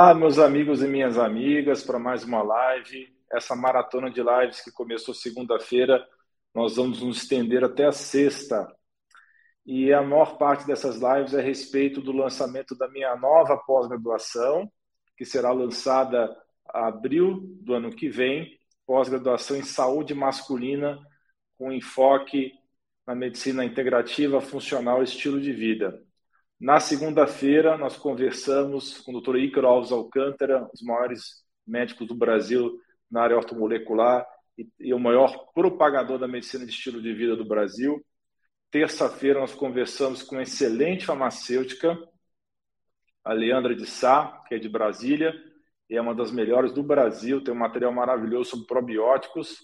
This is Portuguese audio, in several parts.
Olá, meus amigos e minhas amigas, para mais uma live. Essa maratona de lives que começou segunda-feira, nós vamos nos estender até a sexta. E a maior parte dessas lives é a respeito do lançamento da minha nova pós-graduação, que será lançada em abril do ano que vem, pós-graduação em saúde masculina, com enfoque na medicina integrativa, funcional e estilo de vida. Na segunda-feira, nós conversamos com o Dr. Ícaro Alves Alcântara, um dos maiores médicos do Brasil na área ortomolecular e, e o maior propagador da medicina de estilo de vida do Brasil. Terça-feira, nós conversamos com uma excelente farmacêutica, a Leandra de Sá, que é de Brasília, e é uma das melhores do Brasil, tem um material maravilhoso sobre probióticos.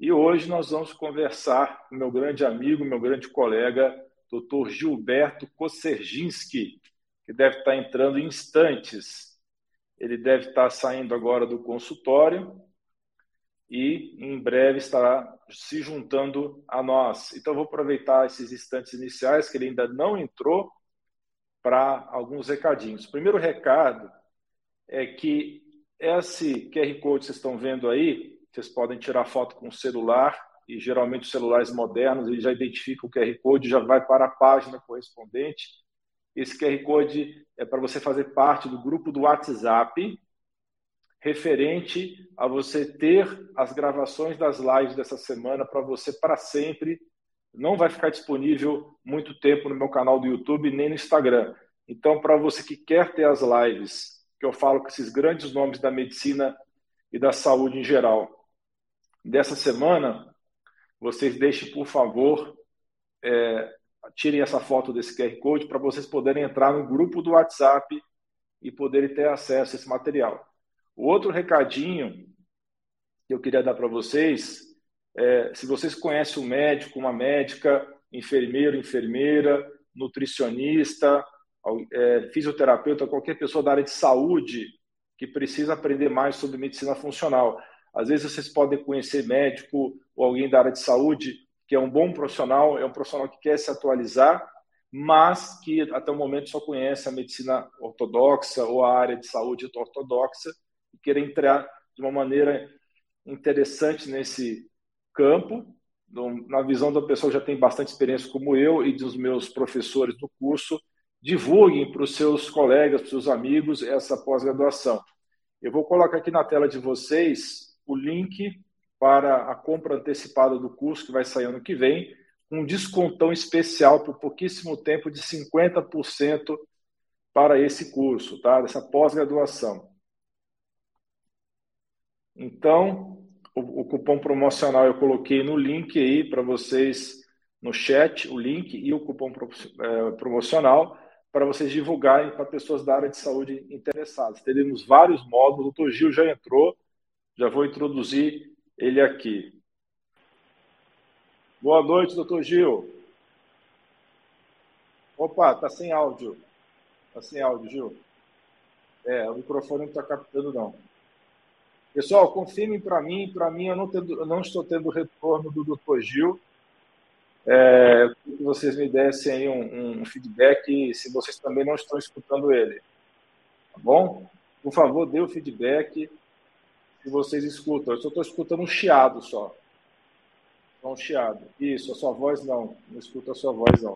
E hoje nós vamos conversar com meu grande amigo, meu grande colega, Dr. Gilberto Kosserginski, que deve estar entrando em instantes. Ele deve estar saindo agora do consultório e em breve estará se juntando a nós. Então, vou aproveitar esses instantes iniciais, que ele ainda não entrou, para alguns recadinhos. O primeiro recado é que esse QR Code que vocês estão vendo aí, vocês podem tirar foto com o celular e geralmente os celulares modernos ele já identifica o QR Code, já vai para a página correspondente. Esse QR Code é para você fazer parte do grupo do WhatsApp, referente a você ter as gravações das lives dessa semana para você para sempre. Não vai ficar disponível muito tempo no meu canal do YouTube nem no Instagram. Então, para você que quer ter as lives, que eu falo com esses grandes nomes da medicina e da saúde em geral, dessa semana, vocês deixem, por favor, é, tirem essa foto desse QR Code para vocês poderem entrar no grupo do WhatsApp e poderem ter acesso a esse material. O outro recadinho que eu queria dar para vocês é, se vocês conhecem um médico, uma médica, enfermeiro, enfermeira, nutricionista, é, fisioterapeuta, qualquer pessoa da área de saúde que precisa aprender mais sobre medicina funcional. Às vezes vocês podem conhecer médico ou alguém da área de saúde que é um bom profissional, é um profissional que quer se atualizar, mas que até o momento só conhece a medicina ortodoxa ou a área de saúde ortodoxa e quer entrar de uma maneira interessante nesse campo, na visão da pessoa que já tem bastante experiência como eu e dos meus professores do curso, divulguem para os seus colegas, para os seus amigos essa pós-graduação. Eu vou colocar aqui na tela de vocês o link para a compra antecipada do curso que vai sair ano que vem, um descontão especial por pouquíssimo tempo de 50% para esse curso, tá? Dessa pós-graduação. Então, o, o, cupom promocional eu coloquei no link aí para vocês no chat, o link e o cupom pro, é, promocional para vocês divulgarem para pessoas da área de saúde interessadas. Teremos vários módulos, o doutor Gil já entrou, já vou introduzir ele aqui. Boa noite, doutor Gil. Opa, tá sem áudio. Tá sem áudio, Gil. É, o microfone não está captando, não. Pessoal, confirmem para mim. Para mim, eu não, tendo, eu não, estou tendo retorno do doutor Gil. É, que vocês me dessem aí um, um feedback se vocês também não estão escutando ele. Tá bom? Por favor, dê o feedback que vocês escutam. Eu só estou escutando um chiado só. Um chiado. Isso, a sua voz não. Não escuta a sua voz não.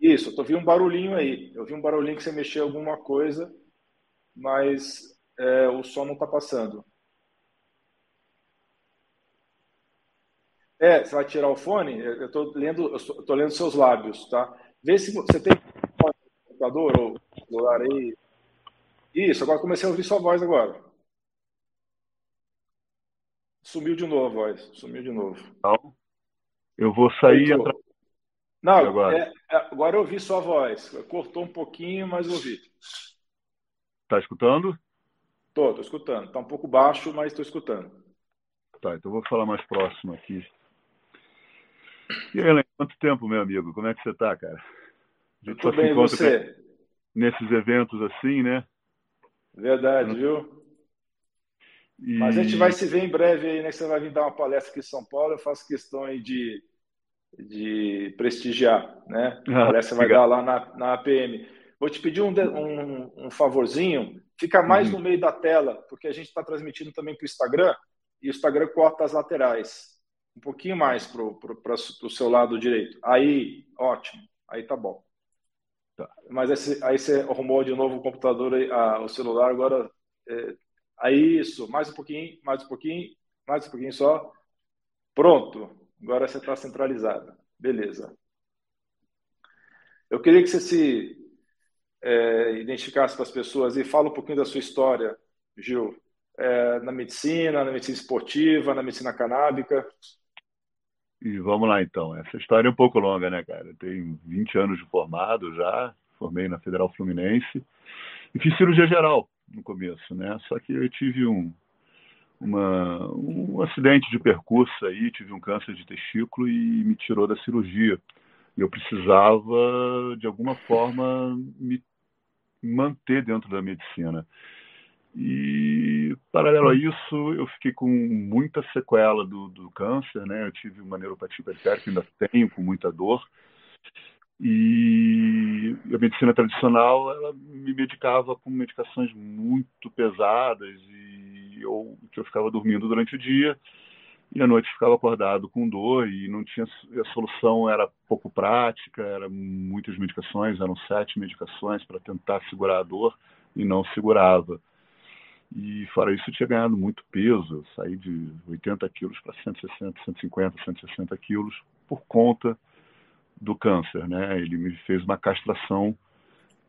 Isso, eu ouvindo um barulhinho aí. Eu vi um barulhinho que você mexeu alguma coisa, mas é, o som não está passando. É, você vai tirar o fone? Eu estou lendo, eu estou lendo seus lábios, tá? Vê se você tem computador ou celular aí. Isso, agora comecei a ouvir sua voz agora. Sumiu de novo a voz. Sumiu de novo. Então, eu vou sair e entrar. Não, agora. É, é, agora eu ouvi sua voz. Cortou um pouquinho, mas ouvi. Tá escutando? Tô, tô escutando. Tá um pouco baixo, mas tô escutando. Tá, então vou falar mais próximo aqui. E aí, Helen, quanto tempo, meu amigo? Como é que você tá, cara? Eu tô bem, você? Nesses eventos assim, né? Verdade, viu? E... Mas a gente vai se ver em breve aí, né? Você vai vir dar uma palestra aqui em São Paulo, eu faço questão aí de, de prestigiar, né? A ah, palestra vai dar lá na, na APM. vou te pedir um, um, um favorzinho, fica mais uhum. no meio da tela, porque a gente está transmitindo também para o Instagram, e o Instagram corta as laterais. Um pouquinho mais para o seu lado direito. Aí, ótimo. Aí tá bom. Tá. Mas esse, aí você arrumou de novo o computador, a, o celular, agora. É, aí isso, mais um pouquinho, mais um pouquinho, mais um pouquinho só. Pronto. Agora você está centralizado. Beleza. Eu queria que você se é, identificasse para as pessoas e fala um pouquinho da sua história, Gil, é, na medicina, na medicina esportiva, na medicina canábica. E vamos lá então. Essa história é um pouco longa, né, cara? Eu tenho 20 anos de formado já, formei na Federal Fluminense e fiz cirurgia geral no começo, né? Só que eu tive um, uma, um acidente de percurso aí, tive um câncer de testículo e me tirou da cirurgia. Eu precisava, de alguma forma, me manter dentro da medicina. E, paralelo a isso, eu fiquei com muita sequela do, do câncer, né? Eu tive uma neuropatia periférica, ainda tenho, com muita dor. E a medicina tradicional, ela me medicava com medicações muito pesadas e eu, que eu ficava dormindo durante o dia e à noite ficava acordado com dor e não tinha a solução era pouco prática, eram muitas medicações, eram sete medicações para tentar segurar a dor e não segurava. E fora isso, eu tinha ganhado muito peso, eu saí de 80 quilos para 160, 150, 160 quilos por conta do câncer, né? Ele me fez uma castração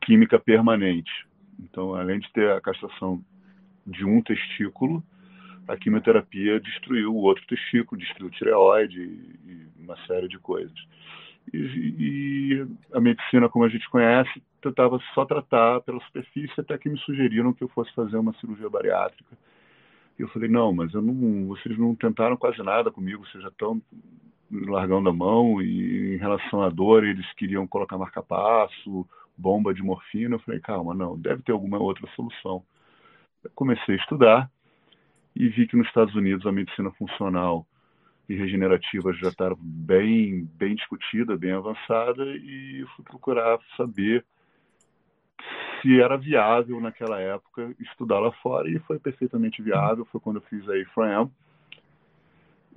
química permanente. Então, além de ter a castração de um testículo, a quimioterapia destruiu o outro testículo, destruiu o tireoide e uma série de coisas. E, e, a medicina, como a gente conhece, tentava só tratar pela superfície até que me sugeriram que eu fosse fazer uma cirurgia bariátrica. E eu falei, não, mas eu não, vocês não tentaram quase nada comigo, vocês já estão largando a mão e em relação à dor eles queriam colocar marca-passo, bomba de morfina. Eu falei, calma, não, deve ter alguma outra solução. Eu comecei a estudar e vi que nos Estados Unidos a medicina funcional e regenerativa já estava bem, bem discutida, bem avançada e fui procurar saber se era viável naquela época estudar lá fora e foi perfeitamente viável. Foi quando eu fiz a IFRAM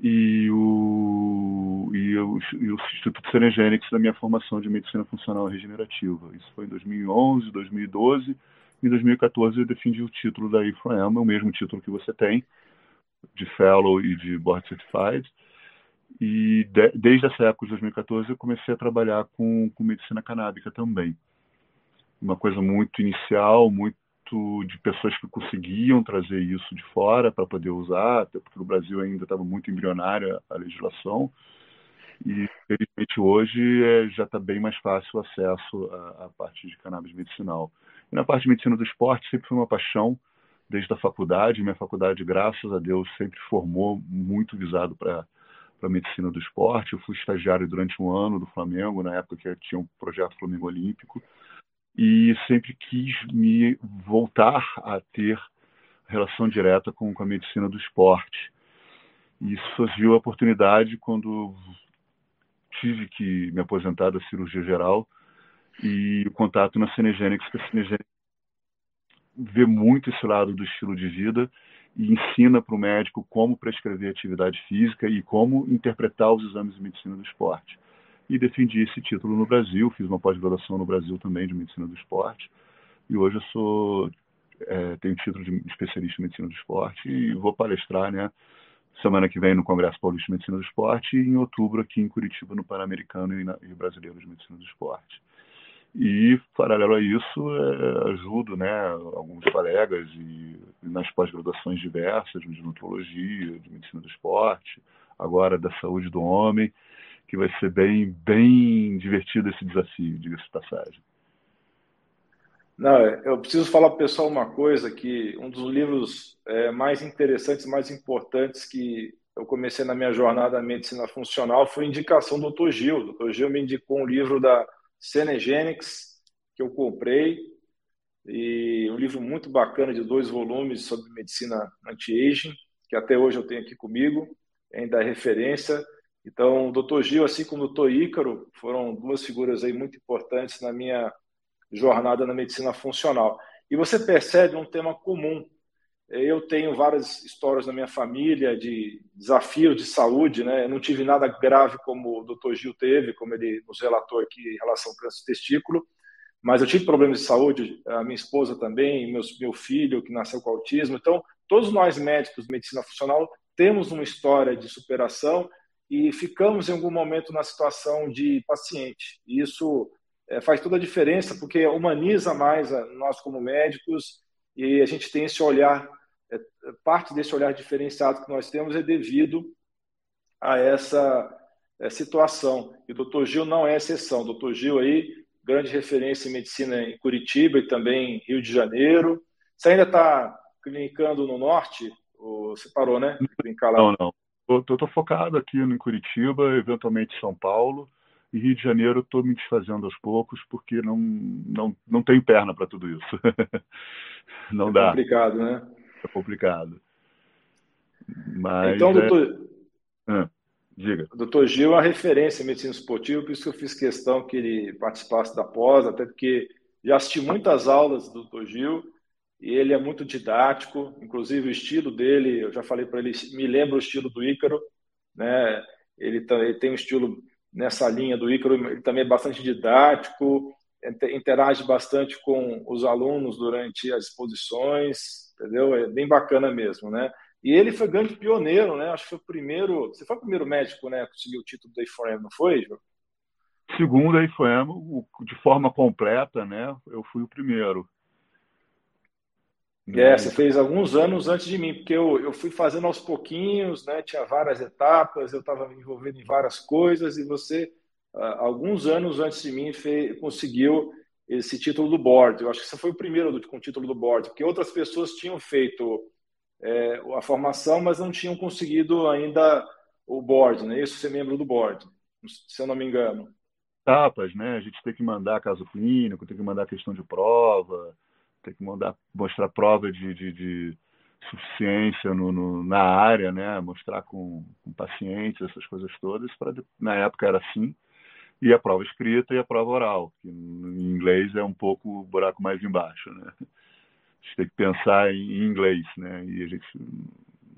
e o, e o, Instituto Serengenix da minha formação de medicina funcional regenerativa. Isso foi em 2011, 2012 em 2014 eu defendi o título da IFRAM, o mesmo título que você tem, de Fellow e de Board Certified. E de, desde essa época de 2014 eu comecei a trabalhar com, com medicina canábica também. Uma coisa muito inicial, muito de pessoas que conseguiam trazer isso de fora para poder usar, até porque no Brasil ainda estava muito embrionária a legislação. E, felizmente, hoje é, já está bem mais fácil o acesso à, à parte de cannabis medicinal. E na parte de medicina do esporte sempre foi uma paixão desde a faculdade. Minha faculdade, graças a Deus, sempre formou muito visado para para medicina do esporte. Eu fui estagiário durante um ano do Flamengo, na época que tinha um projeto Flamengo Olímpico, e sempre quis me voltar a ter relação direta com, com a medicina do esporte. E surgiu a oportunidade quando tive que me aposentar da cirurgia geral e o contato na Cinegenics, que a Cinegenics vê muito esse lado do estilo de vida e ensina para o médico como prescrever atividade física e como interpretar os exames de medicina do esporte. E defendi esse título no Brasil, fiz uma pós-graduação no Brasil também de medicina do esporte e hoje eu sou é, tenho título de especialista em medicina do esporte e vou palestrar, né? Semana que vem no Congresso Paulista de Medicina do Esporte e em outubro aqui em Curitiba no Pan-Americano e, e Brasileiro de Medicina do Esporte. E, paralelo a isso, é, ajudo né, alguns colegas e, nas pós-graduações diversas de nutrologia, de medicina do esporte, agora da saúde do homem, que vai ser bem, bem divertido esse desafio, diga-se de passagem. Não, eu preciso falar para o pessoal uma coisa, que um dos livros é, mais interessantes, mais importantes que eu comecei na minha jornada na medicina funcional foi indicação do Dr. Gil. O Dr. Gil me indicou um livro da Cenegenics, que eu comprei, e um livro muito bacana de dois volumes sobre medicina anti-aging, que até hoje eu tenho aqui comigo, ainda é referência. Então, o Dr. Gil, assim como o Dr. Ícaro, foram duas figuras aí muito importantes na minha jornada na medicina funcional. E você percebe um tema comum. Eu tenho várias histórias na minha família de desafios de saúde, né? Eu não tive nada grave como o Dr. Gil teve, como ele nos relatou aqui em relação ao câncer de testículo, mas eu tive problemas de saúde, a minha esposa também, meus, meu filho que nasceu com autismo. Então, todos nós médicos de medicina funcional temos uma história de superação e ficamos em algum momento na situação de paciente. E isso é, faz toda a diferença, porque humaniza mais a, nós como médicos e a gente tem esse olhar, é, parte desse olhar diferenciado que nós temos é devido a essa é, situação. E o doutor Gil não é exceção. O doutor Gil aí, grande referência em medicina em Curitiba e também em Rio de Janeiro. Você ainda está clinicando no norte? Você parou, né? Não, não. Estou focado aqui em Curitiba, eventualmente São Paulo e Rio de Janeiro estou me desfazendo aos poucos porque não não não tenho perna para tudo isso. não é dá. É complicado, né? É complicado. Mas então, é... doutor, ah, diga. Doutor Gil é uma referência em medicina esportiva, por isso que eu fiz questão que ele participasse da pós, até porque já assisti muitas aulas do doutor Gil e ele é muito didático, inclusive o estilo dele, eu já falei para ele, me lembra o estilo do Ícaro, né? Ele, ele tem um estilo nessa linha do Ícaro, ele também é bastante didático, interage bastante com os alunos durante as exposições, entendeu? É bem bacana mesmo, né? E ele foi grande pioneiro, né? Acho que foi o primeiro, você foi o primeiro médico, né, conseguiu o título da IFOM, não foi, João? Segundo a IFOM, de forma completa, né? Eu fui o primeiro. É, você fez alguns anos antes de mim, porque eu, eu fui fazendo aos pouquinhos, né? Tinha várias etapas, eu estava me envolvendo em várias coisas, e você, ah, alguns anos antes de mim, fez, conseguiu esse título do board. Eu acho que você foi o primeiro com o título do board, porque outras pessoas tinham feito é, a formação, mas não tinham conseguido ainda o board, né? Isso ser membro do board, se eu não me engano. Etapas, né? A gente tem que mandar caso clínico, tem que mandar questão de prova ter que mandar, mostrar prova de, de, de suficiência no, no, na área, né? mostrar com, com pacientes, essas coisas todas. Na época era assim. E a prova escrita e a prova oral, que em inglês é um pouco o buraco mais embaixo. Né? A gente tem que pensar em inglês, né? e a gente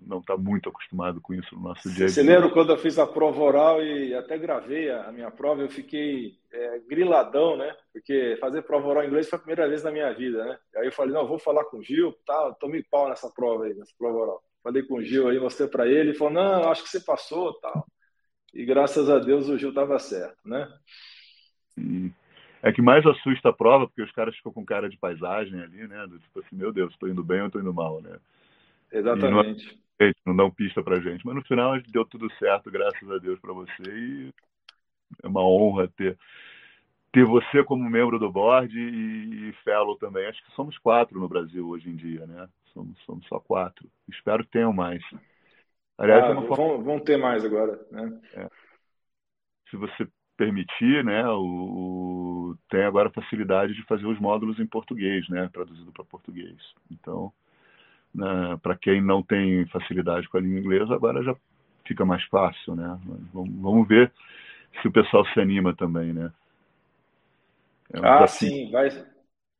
não está muito acostumado com isso no nosso dia a dia. Você lembra quando eu fiz a prova oral e até gravei a minha prova, eu fiquei é, griladão, né? Porque fazer prova oral em inglês foi a primeira vez na minha vida, né? Aí eu falei, não, vou falar com o Gil, tá, tomei pau nessa prova aí, nessa prova oral. Falei com o Gil aí, mostrei para ele, ele falou, não, acho que você passou, tal. E graças a Deus o Gil estava certo, né? É que mais assusta a prova, porque os caras ficam com cara de paisagem ali, né? Do tipo assim, meu Deus, estou indo bem ou estou indo mal, né? Exatamente não dão pista pra gente. Mas no final deu tudo certo, graças a Deus, para você. E é uma honra ter, ter você como membro do board e, e fellow também. Acho que somos quatro no Brasil hoje em dia, né? Somos, somos só quatro. Espero que tenham mais. Aliás, ah, é vão, forma... vão, ter mais agora, né? É. Se você permitir, né, o, tem agora a facilidade de fazer os módulos em português, né, traduzido para português. Então, né, para quem não tem facilidade com a língua inglesa, agora já fica mais fácil, né? Vamos, vamos ver se o pessoal se anima também, né? É um ah, desafio. sim, vai.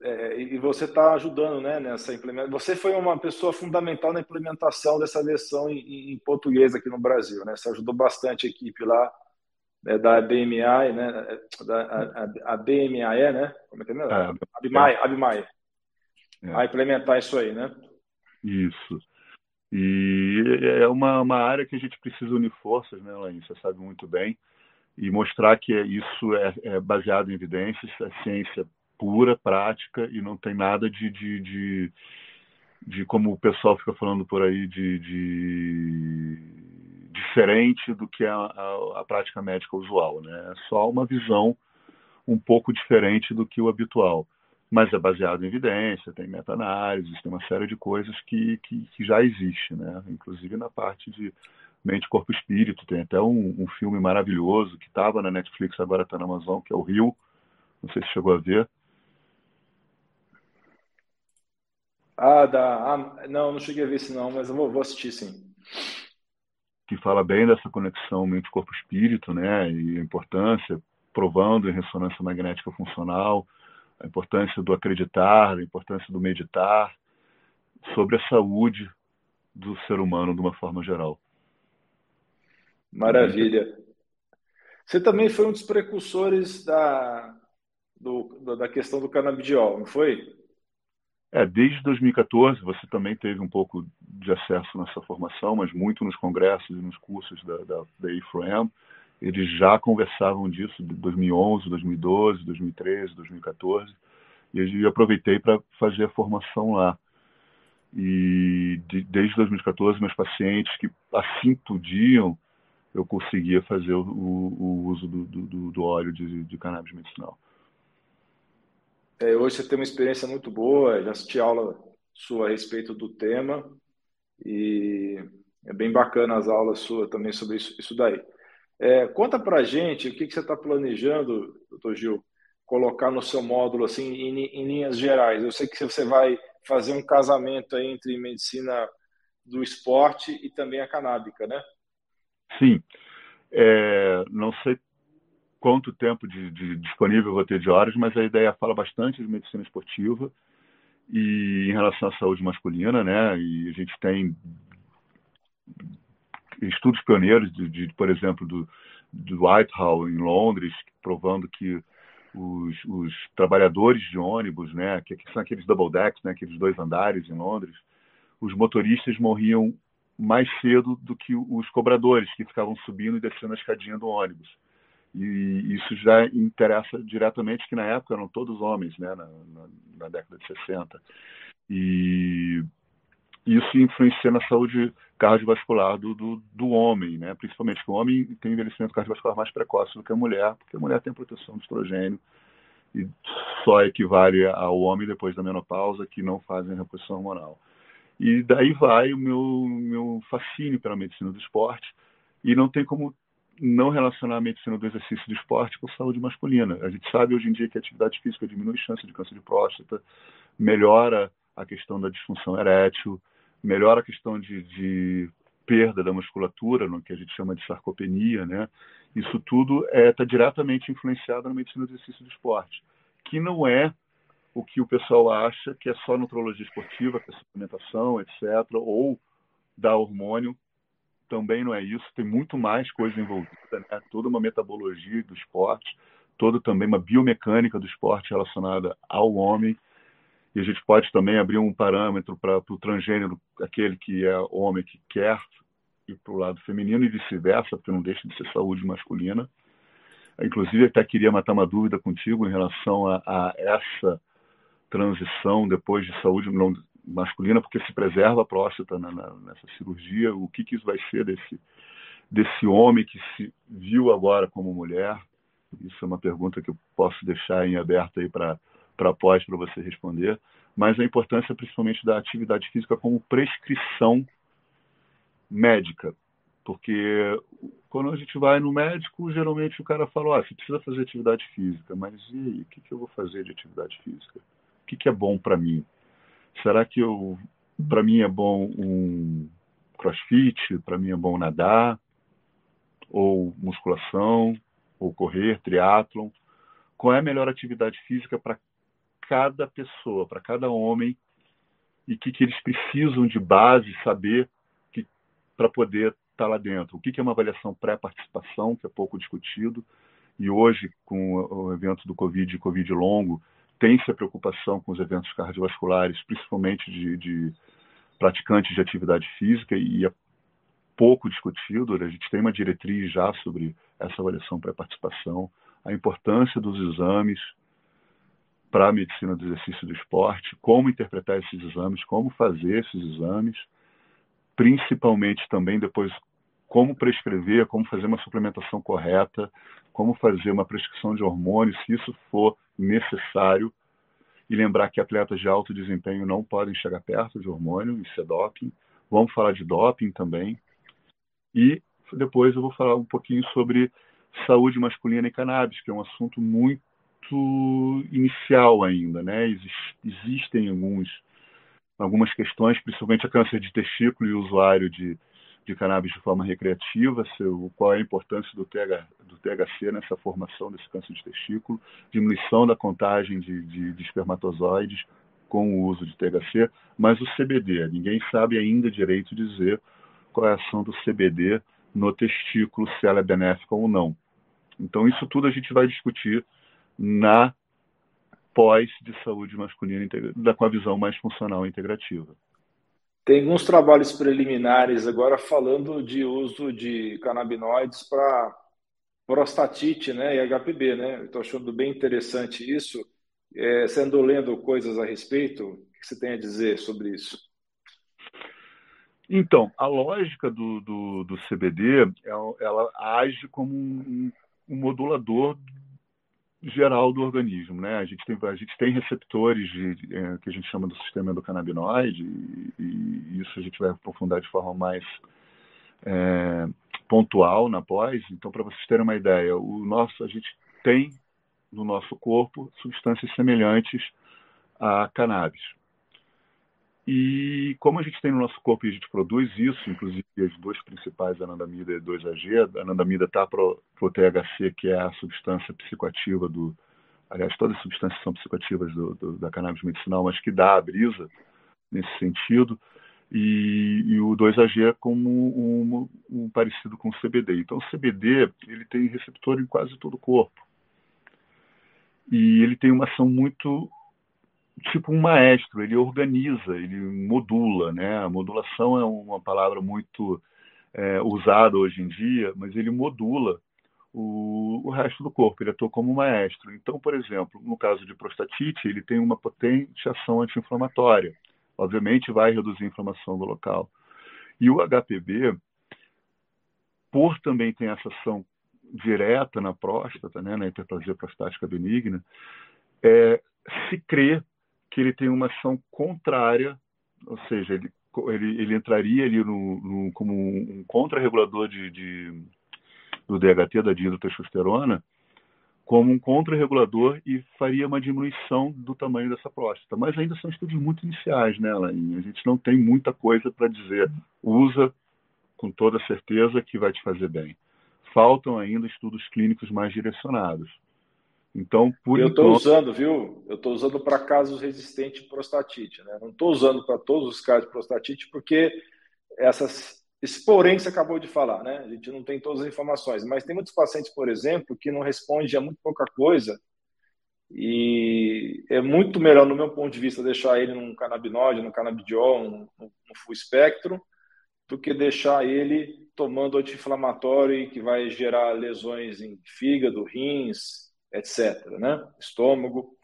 É, e você está ajudando, né, nessa implementação. Você foi uma pessoa fundamental na implementação dessa versão em, em português aqui no Brasil, né? Você ajudou bastante a equipe lá né, da BMI, né? Da, a, a BMAE, né? Como é que é? é Abimai. É. A implementar isso aí, né? Isso. E é uma, uma área que a gente precisa unir forças, né, Laís? Você sabe muito bem. E mostrar que isso é, é baseado em evidências, é ciência pura, prática, e não tem nada de, de, de, de como o pessoal fica falando por aí, de, de diferente do que é a, a, a prática médica usual. Né? É só uma visão um pouco diferente do que o habitual mas é baseado em evidência, tem meta-análises, tem uma série de coisas que, que, que, já existe, né? inclusive na parte de mente, corpo e espírito. Tem até um, um filme maravilhoso que estava na Netflix, agora está na Amazon, que é o Rio. Não sei se chegou a ver. Ah, da... Ah, não, não cheguei a ver esse não, mas eu vou, vou assistir sim. Que fala bem dessa conexão mente, corpo e espírito, né? E a importância, provando em ressonância magnética funcional a importância do acreditar, a importância do meditar, sobre a saúde do ser humano de uma forma geral. Maravilha. Você também foi um dos precursores da, do, da questão do canabidiol, não foi? É, desde 2014 você também teve um pouco de acesso nessa formação, mas muito nos congressos e nos cursos da, da, da IFRAM. Eles já conversavam disso de 2011, 2012, 2013, 2014, e eu aproveitei para fazer a formação lá. E de, desde 2014, meus pacientes que assim podiam, eu conseguia fazer o, o uso do, do, do óleo de, de cannabis medicinal. É, hoje você tem uma experiência muito boa, já assisti aula sua a respeito do tema e é bem bacana as aulas suas também sobre isso, isso daí. É, conta pra gente o que, que você está planejando, doutor Gil, colocar no seu módulo assim em, em, linhas gerais. Eu sei que você vai fazer um casamento entre medicina do esporte e também a canábica, né? Sim. É, não sei quanto tempo de, de, disponível vou ter de horas, mas a ideia fala bastante de medicina esportiva e em relação à saúde masculina, né? E a gente tem estudos pioneiros, de, de por exemplo, do, do Whitehall em Londres, provando que os, os, trabalhadores de ônibus, né, que, são aqueles double decks, né, aqueles dois andares em Londres, os motoristas morriam mais cedo do que os cobradores que ficavam subindo e descendo a escadinha do ônibus. E isso já interessa diretamente, que na época eram todos homens, né, na, na, na década de 60. E isso influencia na saúde cardiovascular do, do, do, homem, né? principalmente que o homem tem envelhecimento cardiovascular mais precoce do que a mulher, porque a mulher tem proteção do estrogênio e só equivale ao homem depois da menopausa que não fazem reposição hormonal. E daí vai o meu, meu fascínio pela medicina do esporte e não tem como não relacionar a medicina do exercício do esporte com saúde masculina. A gente sabe hoje em dia que a atividade física diminui a chance de câncer de próstata, melhora a questão da disfunção erétil, melhora a questão de, de perda da musculatura, no que a gente chama de sarcopenia, né? Isso tudo está é, tá diretamente influenciado na medicina do exercício do esporte, que não é o que o pessoal acha que é só nutrologia esportiva, que é suplementação, etc., ou dar hormônio, também não é isso, tem muito mais coisa envolvida, né? toda uma metabologia do esporte, toda também uma biomecânica do esporte relacionada ao homem, e a gente pode também abrir um parâmetro para o transgênero, aquele que é homem que quer ir para o lado feminino e vice-versa, porque não deixa de ser saúde masculina. Inclusive, até queria matar uma dúvida contigo em relação a, a essa transição depois de saúde não, masculina, porque se preserva a próstata na, na, nessa cirurgia. O que, que isso vai ser desse, desse homem que se viu agora como mulher? Isso é uma pergunta que eu posso deixar em aberto aí para para pós para você responder, mas a importância principalmente da atividade física como prescrição médica, porque quando a gente vai no médico, geralmente o cara fala, oh, você precisa fazer atividade física, mas e aí, o que, que eu vou fazer de atividade física? O que, que é bom para mim? Será que eu, para mim é bom um crossfit, para mim é bom nadar, ou musculação, ou correr, triatlon? Qual é a melhor atividade física para cada pessoa, para cada homem, e o que, que eles precisam de base saber para poder estar tá lá dentro. O que, que é uma avaliação pré-participação, que é pouco discutido, e hoje, com o evento do Covid e Covid longo, tem-se a preocupação com os eventos cardiovasculares, principalmente de, de praticantes de atividade física, e é pouco discutido. A gente tem uma diretriz já sobre essa avaliação pré-participação, a importância dos exames, para a medicina do exercício do esporte, como interpretar esses exames, como fazer esses exames, principalmente também depois como prescrever, como fazer uma suplementação correta, como fazer uma prescrição de hormônios, se isso for necessário, e lembrar que atletas de alto desempenho não podem chegar perto de hormônio, isso é doping. Vamos falar de doping também. E depois eu vou falar um pouquinho sobre saúde masculina e cannabis, que é um assunto muito muito inicial ainda, né? existem alguns, algumas questões, principalmente a câncer de testículo e o usuário de, de cannabis de forma recreativa, seu, qual é a importância do, TH, do THC nessa formação desse câncer de testículo, diminuição da contagem de, de, de espermatozoides com o uso de THC, mas o CBD, ninguém sabe ainda direito dizer qual é a ação do CBD no testículo, se ela é benéfica ou não. Então, isso tudo a gente vai discutir na pós de saúde masculina com a visão mais funcional e integrativa. Tem alguns trabalhos preliminares agora falando de uso de canabinoides para prostatite né, e HPB. Né? Estou achando bem interessante isso. É, você andou lendo coisas a respeito? O que você tem a dizer sobre isso? Então, a lógica do, do, do CBD, ela, ela, age como um, um modulador geral do organismo, né? A gente tem a gente tem receptores de, de, é, que a gente chama do sistema endocannabinoide e, e, isso a gente vai aprofundar de forma mais é, pontual na pós. Então, para vocês terem uma ideia, o nosso a gente tem no nosso corpo substâncias semelhantes a cannabis. E como a gente tem no nosso corpo e a gente produz isso, inclusive as duas principais, anandamida e 2-AG, a anandamida está para o THC, que é a substância psicoativa do... Aliás, todas as substâncias são psicoativas do, do, da cannabis medicinal, mas que dá a brisa nesse sentido. E, e o 2-AG é como um, um, parecido com o CBD. Então, o CBD ele tem receptor em quase todo o corpo. E ele tem uma ação muito tipo um maestro, ele organiza, ele modula, né? A modulação é uma palavra muito é, usada hoje em dia, mas ele modula o, o, resto do corpo, ele atua como maestro. Então, por exemplo, no caso de prostatite, ele tem uma potente ação anti-inflamatória. Obviamente, vai reduzir a inflamação do local. E o HPB, por também ter essa ação direta na próstata, né, na hiperplasia prostática benigna, é, se crê que ele tem uma ação contrária, ou seja, ele, ele, ele entraria ali no, no, como um contrarregulador de, de, do DHT, da dihidrotestosterona, como um contrarregulador e faria uma diminuição do tamanho dessa próstata. Mas ainda são estudos muito iniciais, né, Lainha? A gente não tem muita coisa para dizer. Usa com toda certeza que vai te fazer bem. Faltam ainda estudos clínicos mais direcionados. Então, por eu estou usando, viu? Eu estou usando para casos resistentes de prostatite, né? Não estou usando para todos os casos de prostatite porque essas esse porém você acabou de falar, né? A gente não tem todas as informações, mas tem muitos pacientes, por exemplo, que não respondem a muito pouca coisa e é muito melhor, no meu ponto de vista, deixar ele num canabinoide, num canabidiol, num, num full espectro, do que deixar ele tomando anti-inflamatório que vai gerar lesões em fígado, rins, etc. Né? Estômago.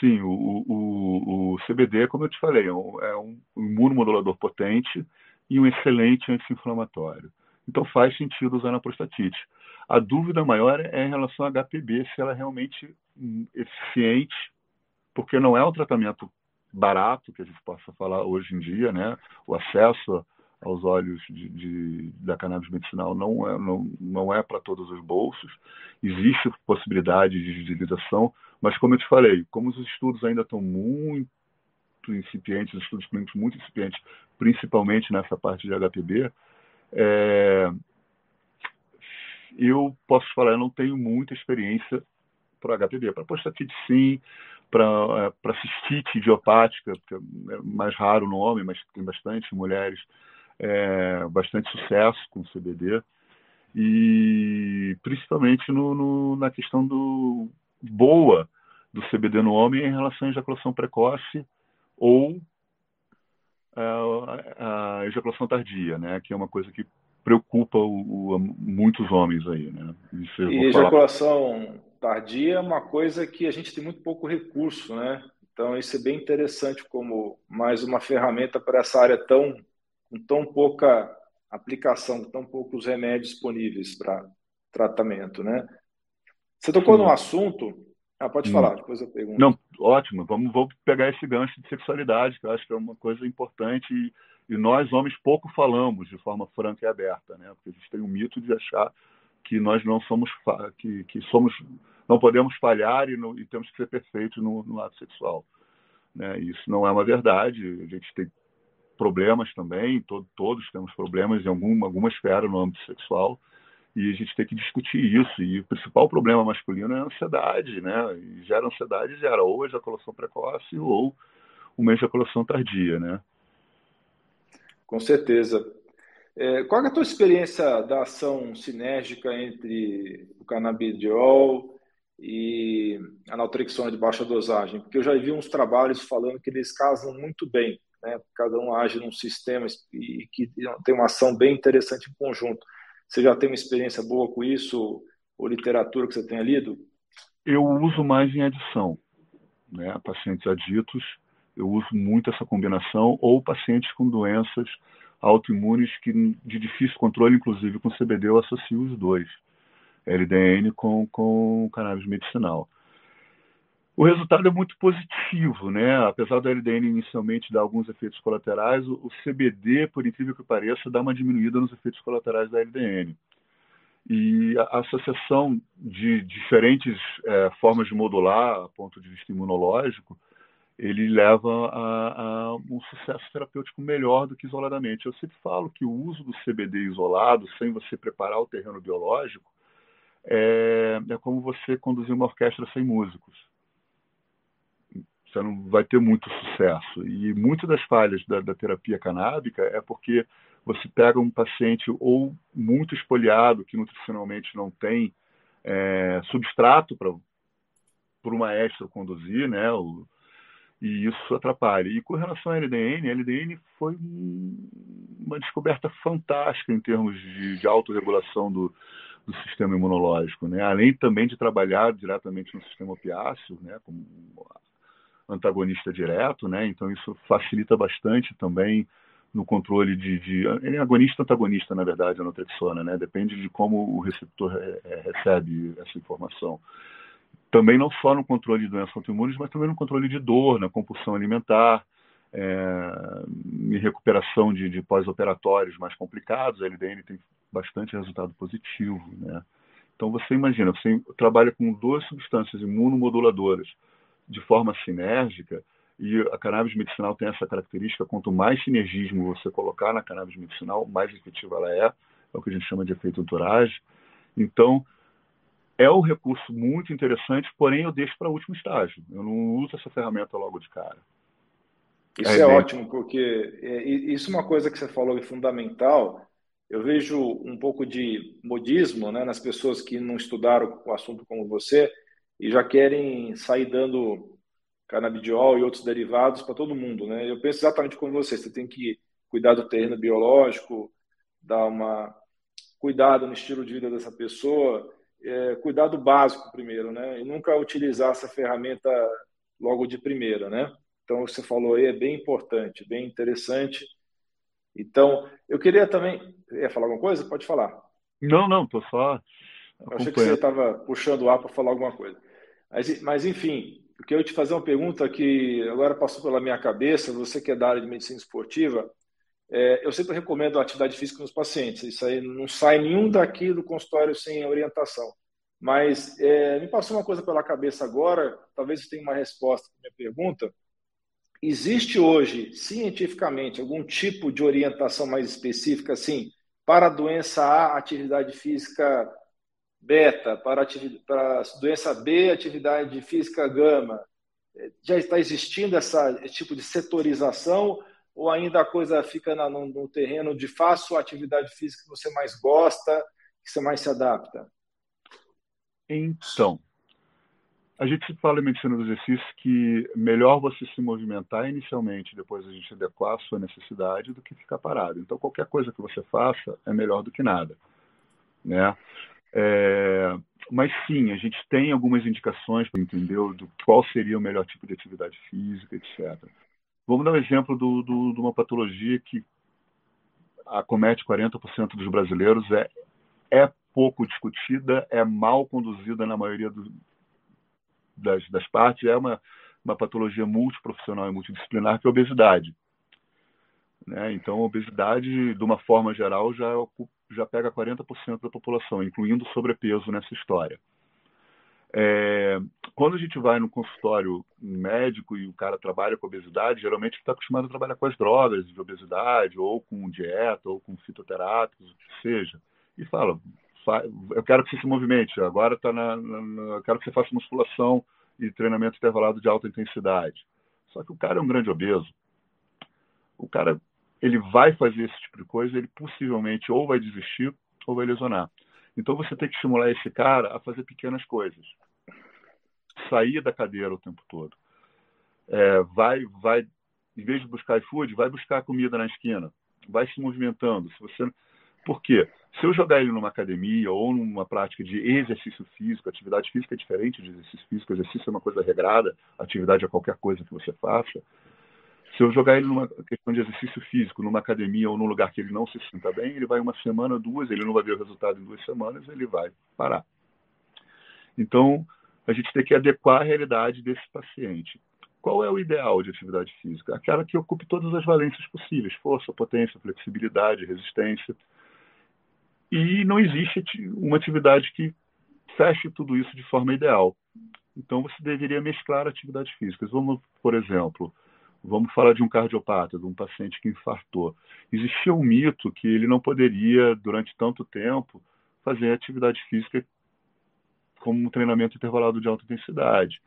Sim, o, o, o CBD, como eu te falei, é um, é um imunomodulador potente e um excelente anti-inflamatório. Então faz sentido usar na prostatite. A dúvida maior é em relação ao HPB, se ela é realmente hum, eficiente, porque não é um tratamento barato, que a gente possa falar hoje em dia, né? O acesso aos olhos de, de, da cannabis medicinal não é, não, não é para todos os bolsos. Existe possibilidade de utilização, mas como eu te falei, como os estudos ainda estão muito incipientes, os estudos clínicos muito incipientes, principalmente nessa parte de HPB, é, eu posso falar, eu não tenho muita experiência para HPB. Para prostatite, sim, para é, cistite idiopática, que é mais raro no homem, mas tem bastante mulheres, é, bastante sucesso com o CBD e principalmente no, no, na questão do boa do CBD no homem em relação à ejaculação precoce ou a, a ejaculação tardia, né, que é uma coisa que preocupa o, o, muitos homens aí, né? e ejaculação falar. tardia é uma coisa que a gente tem muito pouco recurso, né? Então isso é bem interessante como mais uma ferramenta para essa área tão com tão pouca aplicação, com tão poucos remédios disponíveis para tratamento, né? Você tocou Sim. num assunto. Ah, pode falar, depois eu pergunto. Não, ótimo. Vamos, vamos pegar esse gancho de sexualidade, que eu acho que é uma coisa importante e, e nós, homens, pouco falamos de forma franca e aberta, né? Porque a gente tem um mito de achar que nós não somos que, que somos não podemos falhar e, no, e temos que ser perfeitos no, no ato sexual. Né? Isso não é uma verdade. A gente tem problemas também, todo, todos temos problemas em alguma, alguma esfera no âmbito sexual, E a gente tem que discutir isso. E o principal problema masculino é a ansiedade, né? E gera ansiedade, gera ou a ejaculação precoce ou uma ejaculação tardia, né? Com certeza. É, qual é a tua experiência da ação sinérgica entre o canabidiol e a naltrexona de baixa dosagem? Porque eu já vi uns trabalhos falando que eles casam muito bem, né? Cada um age num sistema e que tem uma ação bem interessante em conjunto. Você já tem uma experiência boa com isso, ou literatura que você tenha lido? Eu uso mais em adição, né? Pacientes aditos, eu uso muito essa combinação, ou pacientes com doenças autoimunes que de difícil controle, inclusive com CBD eu associo os dois, LDN com, com cannabis medicinal. O resultado é muito positivo, né? Apesar do LDN inicialmente dar alguns efeitos colaterais, o, CBD, por incrível que pareça, dá uma diminuída nos efeitos colaterais da LDN. E a associação de diferentes é, formas de modular, a ponto de vista imunológico, ele leva a, a, um sucesso terapêutico melhor do que isoladamente. Eu sempre falo que o uso do CBD isolado, sem você preparar o terreno biológico, é, é como você conduzir uma orquestra sem músicos você não vai ter muito sucesso. E muitas das falhas da, da, terapia canábica é porque você pega um paciente ou muito espoliado, que nutricionalmente não tem é, substrato para o maestro conduzir, né? O, e isso atrapalha. E com relação à LDN, a LDN foi uma descoberta fantástica em termos de, de autorregulação do, do sistema imunológico, né? Além também de trabalhar diretamente no sistema opiáceo, né? Como antagonista direto, né? Então isso facilita bastante também no controle de, de ele é agonista antagonista na verdade a naltrexona, né? Depende de como o receptor é, é, recebe essa informação. Também não só no controle de doenças autoimunes, mas também no controle de dor, na compulsão alimentar, é, em recuperação de, de pós-operatórios mais complicados. A LDN tem bastante resultado positivo, né? Então você imagina, você trabalha com duas substâncias imunomoduladoras de forma sinérgica, e a cannabis medicinal tem essa característica, quanto mais sinergismo você colocar na cannabis medicinal, mais efetiva ela é, é o que a gente chama de efeito entourage. Então, é um recurso muito interessante, porém eu deixo para o último estágio. Eu não uso essa ferramenta logo de cara. Isso é, é ótimo, porque é, isso é uma coisa que você falou é fundamental. Eu vejo um pouco de modismo né, nas pessoas que não estudaram o assunto como você, e já querem sair dando canabidiol e outros derivados para todo mundo, né? Eu penso exatamente como você, você tem que cuidar do terreno biológico, dar uma cuidado no estilo de vida dessa pessoa, é, cuidado básico primeiro, né? E nunca utilizar essa ferramenta logo de primeira, né? Então, o que você falou aí é bem importante, bem interessante. Então, eu queria também. Ia falar alguma coisa? Pode falar. Não, não, estou só eu achei que você estava puxando o ar para falar alguma coisa. Mas, mas, enfim, eu quero te fazer uma pergunta que agora passou pela minha cabeça. Você que é da área de medicina esportiva, é, eu sempre recomendo a atividade física nos pacientes. Isso aí não sai nenhum daqui do consultório sem orientação. Mas é, me passou uma coisa pela cabeça agora, talvez você tenha uma resposta para minha pergunta. Existe hoje, cientificamente, algum tipo de orientação mais específica, assim, para a doença A, atividade física beta, para, para doença B, atividade física gama. Já está existindo essa, esse tipo de setorização ou ainda a coisa fica na, no, no, terreno de faço a atividade física que você mais gosta, que você mais se adapta? Então, a gente fala em medicina do exercício que melhor você se movimentar inicialmente, depois a gente adequar a sua necessidade, do que ficar parado. Então, qualquer coisa que você faça é melhor do que nada. Né? É, mas sim, a gente tem algumas indicações para entender do qual seria o melhor tipo de atividade física, etc. Vamos dar um exemplo do, do, de uma patologia que acomete 40% dos brasileiros, é, é pouco discutida, é mal conduzida na maioria do, das, das partes, é uma, uma patologia multiprofissional e multidisciplinar, que é a obesidade. Né? Então, a obesidade, de uma forma geral, já, já pega 40% da população, incluindo sobrepeso nessa história. É, quando a gente vai no consultório médico e o cara trabalha com obesidade, geralmente está acostumado a trabalhar com as drogas de obesidade, ou com dieta, ou com fitoterápicos, o que seja. E fala, eu quero que você se movimente, agora tá na, na, eu quero que você faça musculação e treinamento intervalado de alta intensidade. Só que o cara é um grande obeso. O cara, ele vai fazer esse tipo de coisa, ele possivelmente ou vai desistir ou vai lesionar. Então você tem que estimular esse cara a fazer pequenas coisas. Sair da cadeira o tempo todo. É, vai, vai, em vez de buscar iFood, vai buscar comida na esquina. Vai se movimentando. Se você por quê? Se eu jogar ele numa academia ou numa prática de exercício físico, atividade física é diferente de exercício físico, exercício é uma coisa regrada, atividade é qualquer coisa que você faça. Se eu jogar ele numa questão de exercício físico, numa academia ou num lugar que ele não se sinta bem, ele vai uma semana, duas, ele não vai ver o resultado em duas semanas, ele vai parar. Então, a gente tem que adequar a realidade desse paciente. Qual é o ideal de atividade física? Aquela que ocupe todas as valências possíveis: força, potência, flexibilidade, resistência e não existe uma atividade que feche tudo isso de forma ideal. Então você deveria mesclar atividades físicas. Vamos, por exemplo, vamos falar de um cardiopata, de um paciente que infartou. Existia um mito que ele não poderia, durante tanto tempo, fazer atividade física como um treinamento intervalado de alta intensidade.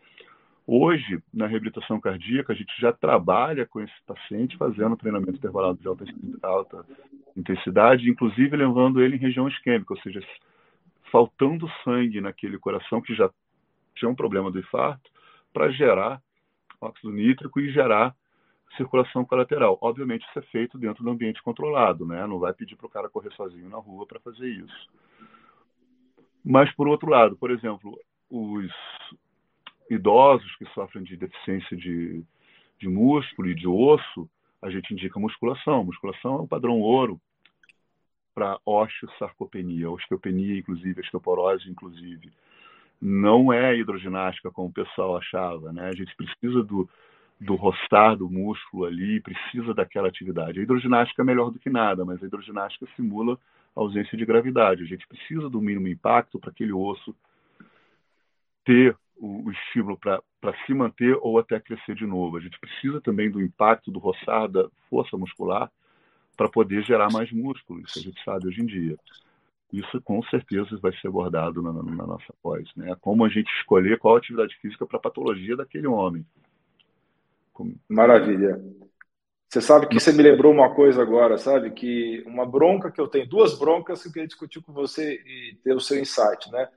Hoje, na reabilitação cardíaca, a gente já trabalha com esse paciente fazendo treinamento intervalado de alta, alta intensidade, inclusive levando ele em região isquêmica, ou seja, faltando sangue naquele coração que já tinha um problema do infarto, para gerar óxido nítrico e gerar circulação colateral. Obviamente, isso é feito dentro do ambiente controlado, né? Não vai pedir para o cara correr sozinho na rua para fazer isso. Mas, por outro lado, por exemplo, os idosos que sofrem de deficiência de, de músculo e de osso, a gente indica musculação. Musculação é um padrão ouro para osteosarcopenia, osteopenia, inclusive, osteoporose, inclusive. Não é hidroginástica como o pessoal achava, né? A gente precisa do, do rostar do músculo ali, precisa daquela atividade. A hidroginástica é melhor do que nada, mas a hidroginástica simula a ausência de gravidade. A gente precisa do mínimo impacto para aquele osso ter o, o estímulo para se manter ou até crescer de novo. A gente precisa também do impacto do roçar da força muscular para poder gerar mais músculo, isso a gente sabe hoje em dia. Isso com certeza vai ser abordado na, na nossa pós. Né? Como a gente escolher qual atividade física para a patologia daquele homem. Maravilha. Você sabe que você me lembrou uma coisa agora, sabe? Que uma bronca que eu tenho, duas broncas que eu queria discutir com você e ter o seu insight, né?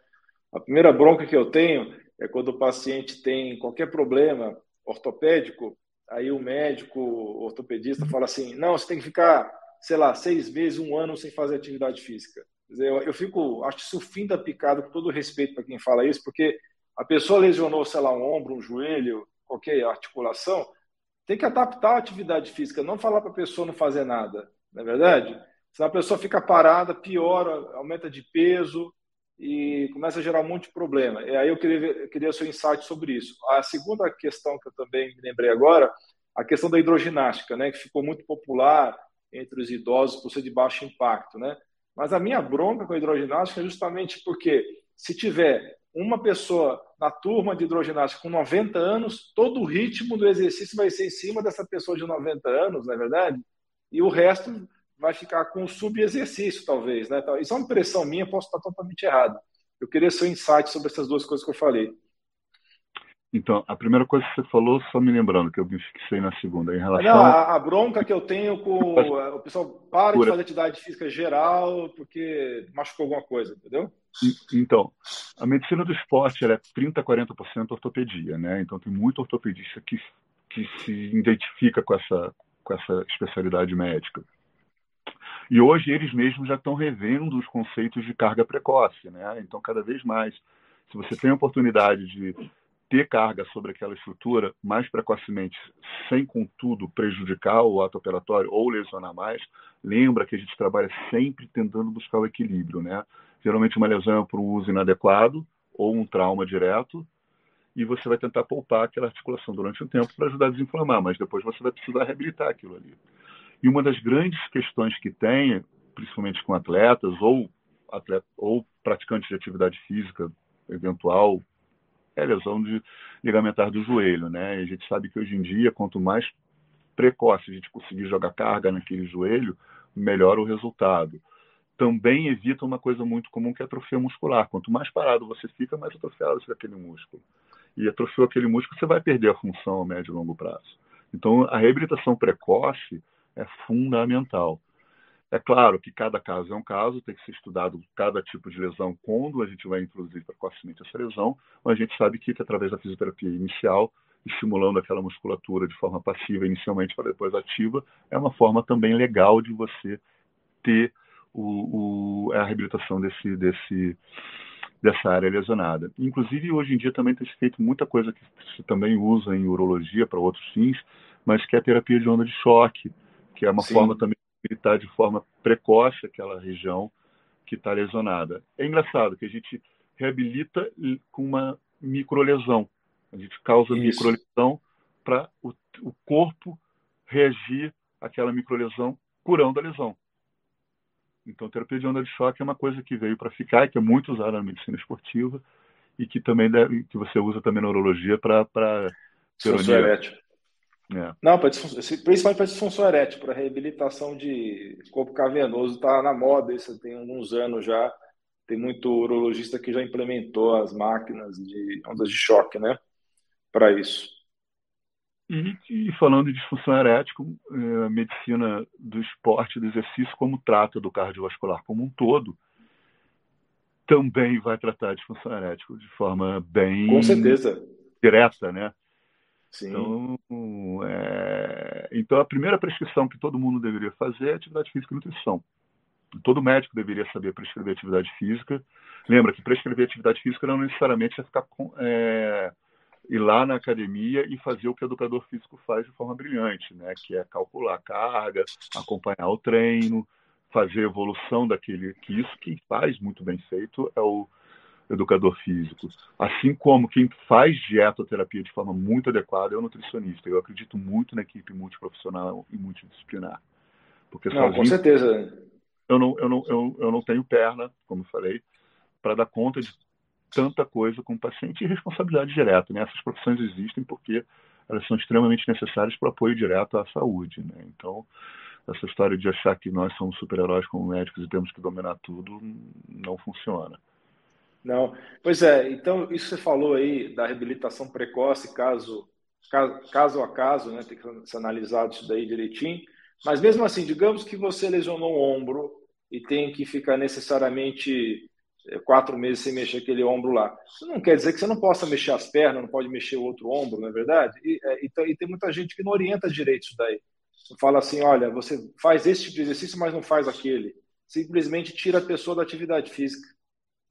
A primeira bronca que eu tenho é quando o paciente tem qualquer problema ortopédico, aí o médico o ortopedista fala assim, não, você tem que ficar, sei lá, seis meses, um ano sem fazer atividade física. Eu, eu fico, acho isso fim da picada, com todo respeito para quem fala isso, porque a pessoa lesionou, sei lá, um ombro, um joelho, qualquer articulação, tem que adaptar a atividade física, não falar para a pessoa não fazer nada, não é verdade? Senão a pessoa fica parada, piora, aumenta de peso, e começa a gerar um monte de problema. E aí eu queria, eu queria seu insight sobre isso. A segunda questão que eu também me lembrei agora, a questão da hidroginástica, né, que ficou muito popular entre os idosos por ser de baixo impacto, né? Mas a minha bronca com a hidroginástica é justamente porque se tiver uma pessoa na turma de hidroginástica com 90 anos, todo o ritmo do exercício vai ser em cima dessa pessoa de 90 anos, não é verdade? E o resto vai ficar com sub-exercício, talvez. Né? Isso é uma impressão minha, posso estar totalmente errado. Eu queria seu insight sobre essas duas coisas que eu falei. Então, a primeira coisa que você falou, só me lembrando, que eu me fixei na segunda, em relação... Não, a, a bronca que eu tenho com... o pessoal para de fazer atividade física geral porque machucou alguma coisa, entendeu? Então, a medicina do esporte é 30% a 40% ortopedia, né? Então, tem muito ortopedista que, que se identifica com essa, com essa especialidade médica. E hoje eles mesmos já estão revendo os conceitos de carga precoce, né? Então, cada vez mais, se você tem a oportunidade de ter carga sobre aquela estrutura mais precocemente, sem, contudo, prejudicar o ato operatório ou lesionar mais, lembra que a gente trabalha sempre tentando buscar o equilíbrio, né? Geralmente uma lesão é por um uso inadequado ou um trauma direto, e você vai tentar poupar aquela articulação durante um tempo para ajudar a desinflamar, mas depois você vai precisar reabilitar aquilo ali. E uma das grandes questões que tem, principalmente com atletas ou, atleta, ou praticantes de atividade física eventual, é a lesão de ligamentar do joelho, né? E a gente sabe que hoje em dia, quanto mais precoce a gente conseguir jogar carga naquele joelho, melhor o resultado. também evita uma coisa muito comum que é atrofia muscular. Quanto mais parado você fica, mais atrofiado fica aquele músculo. E atrofiou aquele músculo, você vai perder a função a médio e longo prazo. Então, a reabilitação precoce é fundamental. É claro que cada caso é um caso, tem que ser estudado cada tipo de lesão quando a gente vai introduzir precocemente essa lesão, mas a gente sabe que, que através da fisioterapia inicial, estimulando aquela musculatura de forma passiva inicialmente para depois ativa, é uma forma também legal de você ter o, o, a reabilitação desse, desse, dessa área lesionada. Inclusive, hoje em dia também tem se feito muita coisa que se também usa em urologia para outros fins, mas que é a terapia de onda de choque, que é uma Sim. forma também habilitar de forma precoce aquela região que está lesionada. É engraçado que a gente reabilita com uma microlesão. A gente causa Isso. microlesão para o, o corpo reagir àquela microlesão curando a lesão. Então, terapia de onda de choque é uma coisa que veio para ficar, que é muito usada na medicina esportiva e que também deve, que você usa também na urologia para para é. Não, pra principalmente para disfunção erétil, para reabilitação de corpo cavernoso, está na moda isso tem alguns anos já. Tem muito urologista que já implementou as máquinas de ondas de choque, né? Para isso. E, e, falando de disfunção erétil, é, a medicina do esporte, do exercício, como trata do cardiovascular como um todo, também vai tratar a disfunção erétil de forma bem. Com certeza. Direta, né? Sim. Então, é... então, a primeira prescrição que todo mundo deveria fazer é atividade física e nutrição. Todo médico deveria saber prescrever atividade física. Lembra que prescrever atividade física não necessariamente é ficar com, é, ir lá na academia e fazer o que o educador físico faz de forma brilhante, né? que é calcular a carga, acompanhar o treino, fazer a evolução daquele. Que isso quem faz muito bem feito é o educador físico. Assim como quem faz dietoterapia de forma muito adequada é o nutricionista. Eu acredito muito na equipe multiprofissional e multidisciplinar. Porque não, sozinho, com certeza. Eu não, eu, não, eu, eu não tenho perna, como falei, para dar conta de tanta coisa com o paciente e responsabilidade direta. Né? Essas profissões existem porque elas são extremamente necessárias para o apoio direto à saúde. Né? Então, essa história de achar que nós somos super-heróis como médicos e temos que dominar tudo não funciona. Não, pois é. Então, isso você falou aí da reabilitação precoce, caso, caso, a caso, né? Tem que ser analisado isso daí direitinho. Mas mesmo assim, digamos que você lesionou o ombro e tem que ficar necessariamente é, quatro meses sem mexer aquele ombro lá. Isso não quer dizer que você não possa mexer as pernas, não pode mexer o outro ombro, não é verdade? E, é, e, e tem muita gente que não orienta direito isso daí. Fala assim, olha, você faz esse tipo de exercício, mas não faz aquele. Simplesmente tira a pessoa da atividade física.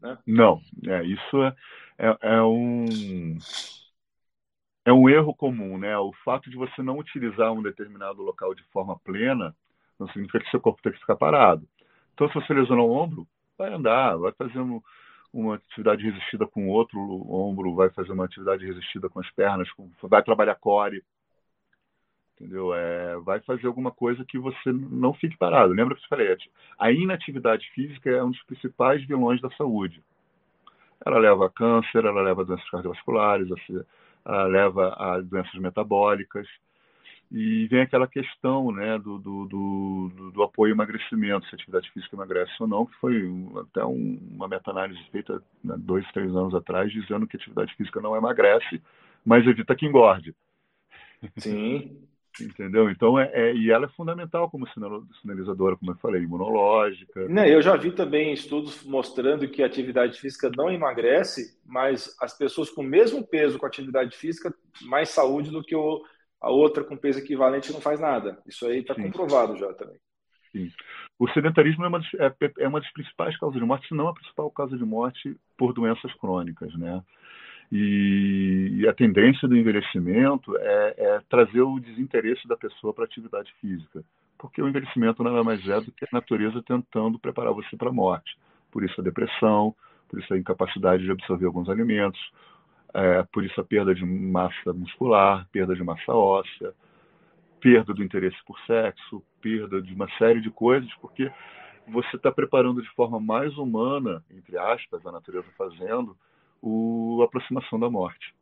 Né? Não, é, isso é, é, é, um é um erro comum, né? O fato de você não utilizar um determinado local de forma plena não significa que seu corpo tem que ficar parado. Então, se você lesionou o ombro, vai andar, vai fazer um, uma atividade resistida com o outro ombro, vai fazer uma atividade resistida com as pernas, com, vai trabalhar core, entendeu? É, vai fazer alguma coisa que você não fique parado. Lembra que eu falei? A inatividade física é um dos principais vilões da saúde. Ela leva a câncer, ela leva a doenças cardiovasculares, ela leva a doenças metabólicas. E vem aquela questão né, do, do, do, do apoio ao emagrecimento, se a atividade física emagrece ou não, que foi até um, uma meta-análise feita né, dois, três anos atrás, dizendo que a atividade física não emagrece, mas evita que engorde. Sim. Entendeu? Então, é, é, e ela é fundamental como sinalizadora, como eu falei, imunológica. Não, eu já vi também estudos mostrando que a atividade física não emagrece, mas as pessoas com o mesmo peso com atividade física, mais saúde do que o, a outra com peso equivalente não faz nada. Isso aí está comprovado já também. Sim. O sedentarismo é uma, é, é uma das principais causas de morte, se não a principal causa de morte por doenças crônicas, né? E, e a tendência do envelhecimento é, é trazer o desinteresse da pessoa para a atividade física, porque o envelhecimento nada mais é do que a natureza tentando preparar você para a morte. Por isso a depressão, por isso a incapacidade de absorver alguns alimentos, é, por isso a perda de massa muscular, perda de massa óssea, perda do interesse por sexo, perda de uma série de coisas, porque você está preparando de forma mais humana, entre aspas, a natureza fazendo, o, a aproximação da morte.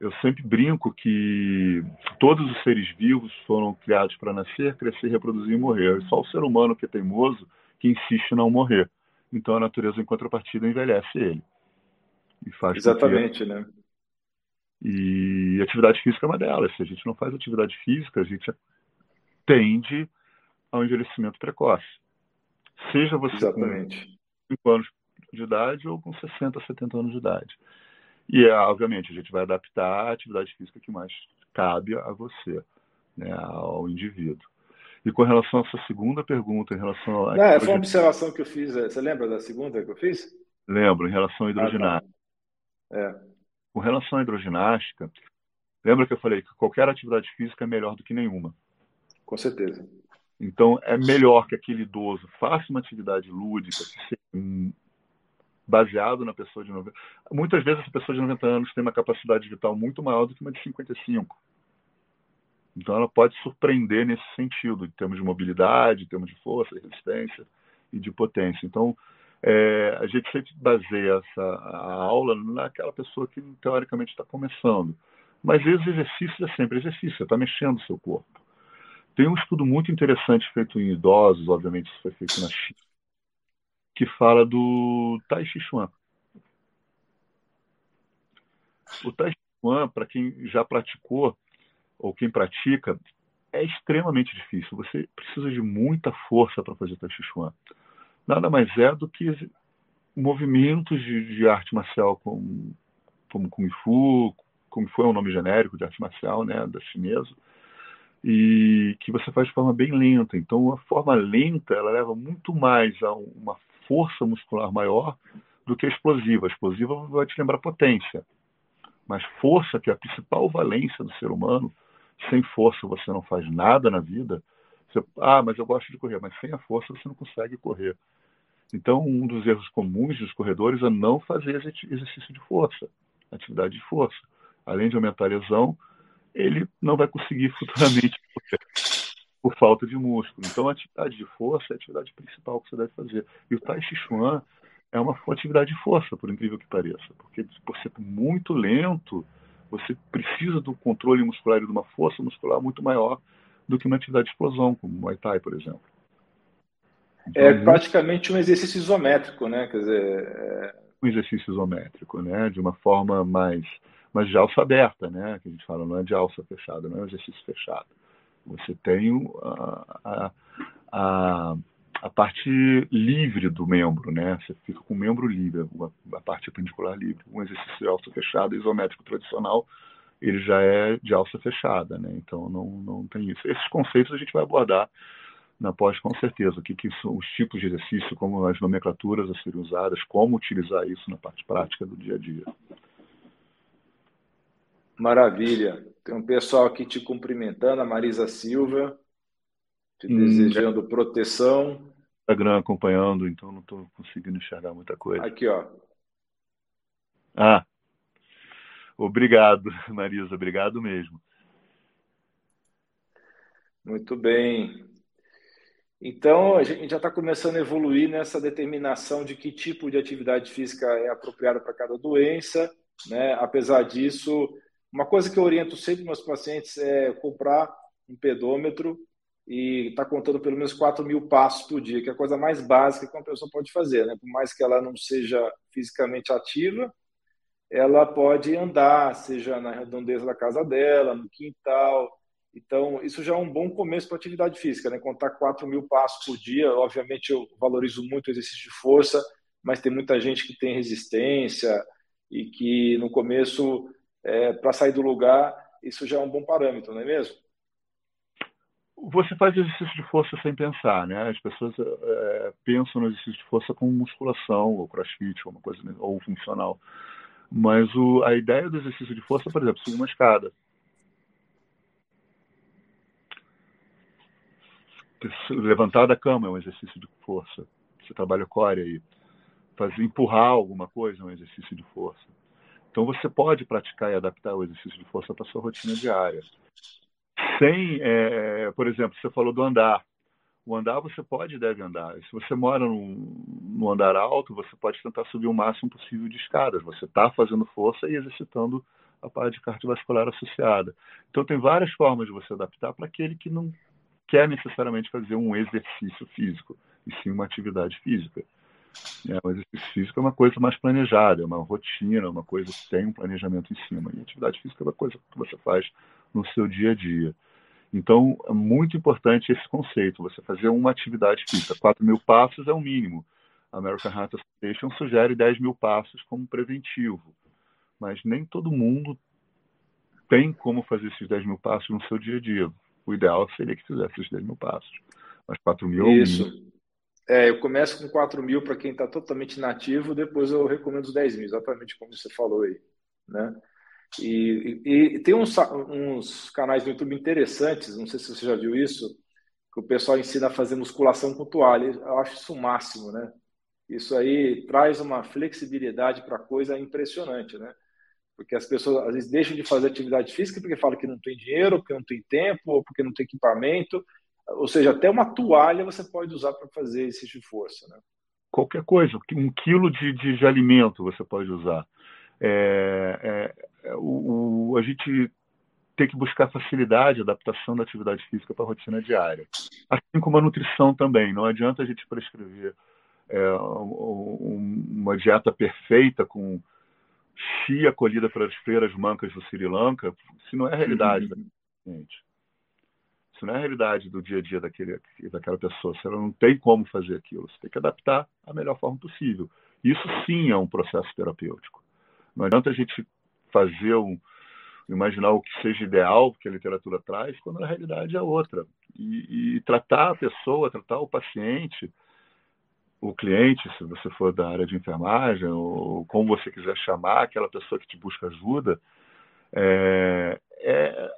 Eu sempre brinco que todos os seres vivos foram criados para nascer, crescer, reproduzir e morrer. É só o ser humano que é teimoso que insiste em não morrer. Então a natureza, em contrapartida, envelhece ele. E faz Exatamente, né? E atividade física é uma delas. Se a gente não faz atividade física, a gente tende ao envelhecimento precoce. Seja você Exatamente. com 5 anos de idade ou com 60, 70 anos de idade. E, é, obviamente, a gente vai adaptar a atividade física que mais cabe a você, né, ao indivíduo. E com relação à sua segunda pergunta, em relação a. Não, é, foi uma observação que eu fiz. É, você lembra da segunda que eu fiz? Lembro, em relação à hidroginástica. Ah, tá. é. Com relação à hidroginástica, lembra que eu falei que qualquer atividade física é melhor do que nenhuma? Com certeza. Então, é melhor que aquele idoso faça uma atividade lúdica, que seja baseado na pessoa de 90. Muitas vezes essa pessoa de 90 anos tem uma capacidade vital muito maior do que uma de 55. Então ela pode surpreender nesse sentido, em termos de mobilidade, em termos de força, resistência e de potência. Então é, a gente sempre baseia essa a aula naquela pessoa que teoricamente está começando. Mas esse exercício é sempre exercício, você está mexendo o seu corpo. Tem um estudo muito interessante feito em idosos, obviamente isso foi feito na China, que fala do Tai Chi Chuan. O Tai Chi Chuan, para quem já praticou ou quem pratica, é extremamente difícil. Você precisa de muita força para fazer Tai Chi Chuan. Nada mais é do que movimentos de, de arte marcial como, como Kung Fu, Kung Fu é um nome genérico de arte marcial, né, da chinesa, e que você faz de forma bem lenta. Então, a forma lenta, ela leva muito mais a uma força muscular maior do que explosiva. Explosiva vai te lembrar potência. Mas força, que é a principal valência do ser humano, sem força você não faz nada na vida. Você, ah, mas eu gosto de correr, mas sem a força você não consegue correr. Então, um dos erros comuns dos corredores é não fazer exercício de força, atividade de força. Além de aumentar a lesão, ele não vai conseguir futuramente correr por falta de músculo. Então, a atividade de força é a atividade principal que você deve fazer. E o Tai Chi Chuan é uma atividade de força, por incrível que pareça, porque por ser muito lento, você precisa do controle muscular e de uma força muscular muito maior do que uma atividade de explosão, como o Muay Thai, por exemplo. Então, é praticamente um exercício isométrico, né? Quer dizer, é... um exercício isométrico, né? De uma forma mais, mais de alça aberta, né? Que a gente fala, não é de alça fechada, não é um exercício fechado. Você tem a, a, a, parte livre do membro, né? Você fica com o membro livre, a, a parte perpendicular livre. Um exercício de alça fechada, isométrico tradicional, ele já é de alça fechada, né? Então não, não tem isso. Esses conceitos a gente vai abordar na pós com certeza. O que, que são os tipos de exercício, como as nomenclaturas a serem usadas, como utilizar isso na parte prática do dia a dia. Maravilha. Tem um pessoal aqui te cumprimentando, a Marisa Silva, te hum, desejando proteção. Instagram acompanhando, então não estou conseguindo enxergar muita coisa. Aqui, ó. Ah, obrigado, Marisa, obrigado mesmo. Muito bem. Então, a gente já está começando a evoluir nessa determinação de que tipo de atividade física é apropriada para cada doença. Né? Apesar disso, uma coisa que eu oriento sempre meus pacientes é comprar um pedômetro e tá contando pelo menos 4 mil passos por dia, que é a coisa mais básica que uma pessoa pode fazer. Né? Por mais que ela não seja fisicamente ativa, ela pode andar, seja na redondeza da casa dela, no quintal. Então, isso já é um bom começo para atividade física, né? Contar 4 mil passos por dia. Obviamente, eu valorizo muito o exercício de força, mas tem muita gente que tem resistência e que no começo é, para sair do lugar, isso já é um bom parâmetro, não é mesmo? Você faz exercício de força sem pensar, né? As pessoas é, pensam no exercício de força como musculação, ou crossfit, ou uma coisa ou funcional. Mas o, a ideia do exercício de força, por exemplo, subir uma escada. Levantar da cama é um exercício de força. Você trabalha core aí. Fazer, empurrar alguma coisa é um exercício de força então você pode praticar e adaptar o exercício de força para sua rotina diária. Sem, é, por exemplo, você falou do andar. O andar você pode e deve andar. Se você mora num andar alto, você pode tentar subir o máximo possível de escadas. Você está fazendo força e exercitando a parte cardiovascular associada. Então tem várias formas de você adaptar para aquele que não quer necessariamente fazer um exercício físico e sim uma atividade física. É, o exercício físico é uma coisa mais planejada, é uma rotina, uma coisa que tem um planejamento em cima. E atividade física é uma coisa que você faz no seu dia a dia. Então, é muito importante esse conceito, você fazer uma atividade física. 4 mil passos é o mínimo. A American Heart Association sugere 10 mil passos como preventivo. Mas nem todo mundo tem como fazer esses 10 mil passos no seu dia a dia. O ideal seria que fizesse esses 10 mil passos. Mas 4 mil Isso. É, eu começo com 4 mil para quem está totalmente inativo, depois eu recomendo os 10 mil, exatamente como você falou aí. Né? E, e, e tem uns, uns, canais no YouTube interessantes, não sei se você já viu isso, que o pessoal ensina a fazer musculação com toalha. Eu acho isso o máximo, né? Isso aí traz uma flexibilidade para a coisa impressionante, né? Porque as pessoas às vezes deixam de fazer atividade física porque falam que não tem dinheiro, porque não tem tempo, ou porque não tem equipamento. Ou seja, até uma toalha você pode usar para fazer esse de força, né? Qualquer coisa, um quilo de, de, de alimento você pode usar. É, é, é, o, o, a gente tem que buscar facilidade, adaptação da atividade física para a rotina diária. Assim como a nutrição também. Não adianta a gente prescrever é, uma dieta perfeita com chia colhida pelas feiras mancas do Sri Lanka, se não é a realidade uhum. da gente. Se não é a realidade do dia a dia daquele, daquela pessoa, ela não tem como fazer aquilo, você tem que adaptar a melhor forma possível. Isso sim é um processo terapêutico. Não adianta a gente fazer um, imaginar o que seja ideal que a literatura traz, quando na realidade é outra. E, e tratar a pessoa, tratar o paciente, o cliente, se você for da área de enfermagem, ou como você quiser chamar aquela pessoa que te busca ajuda, é, é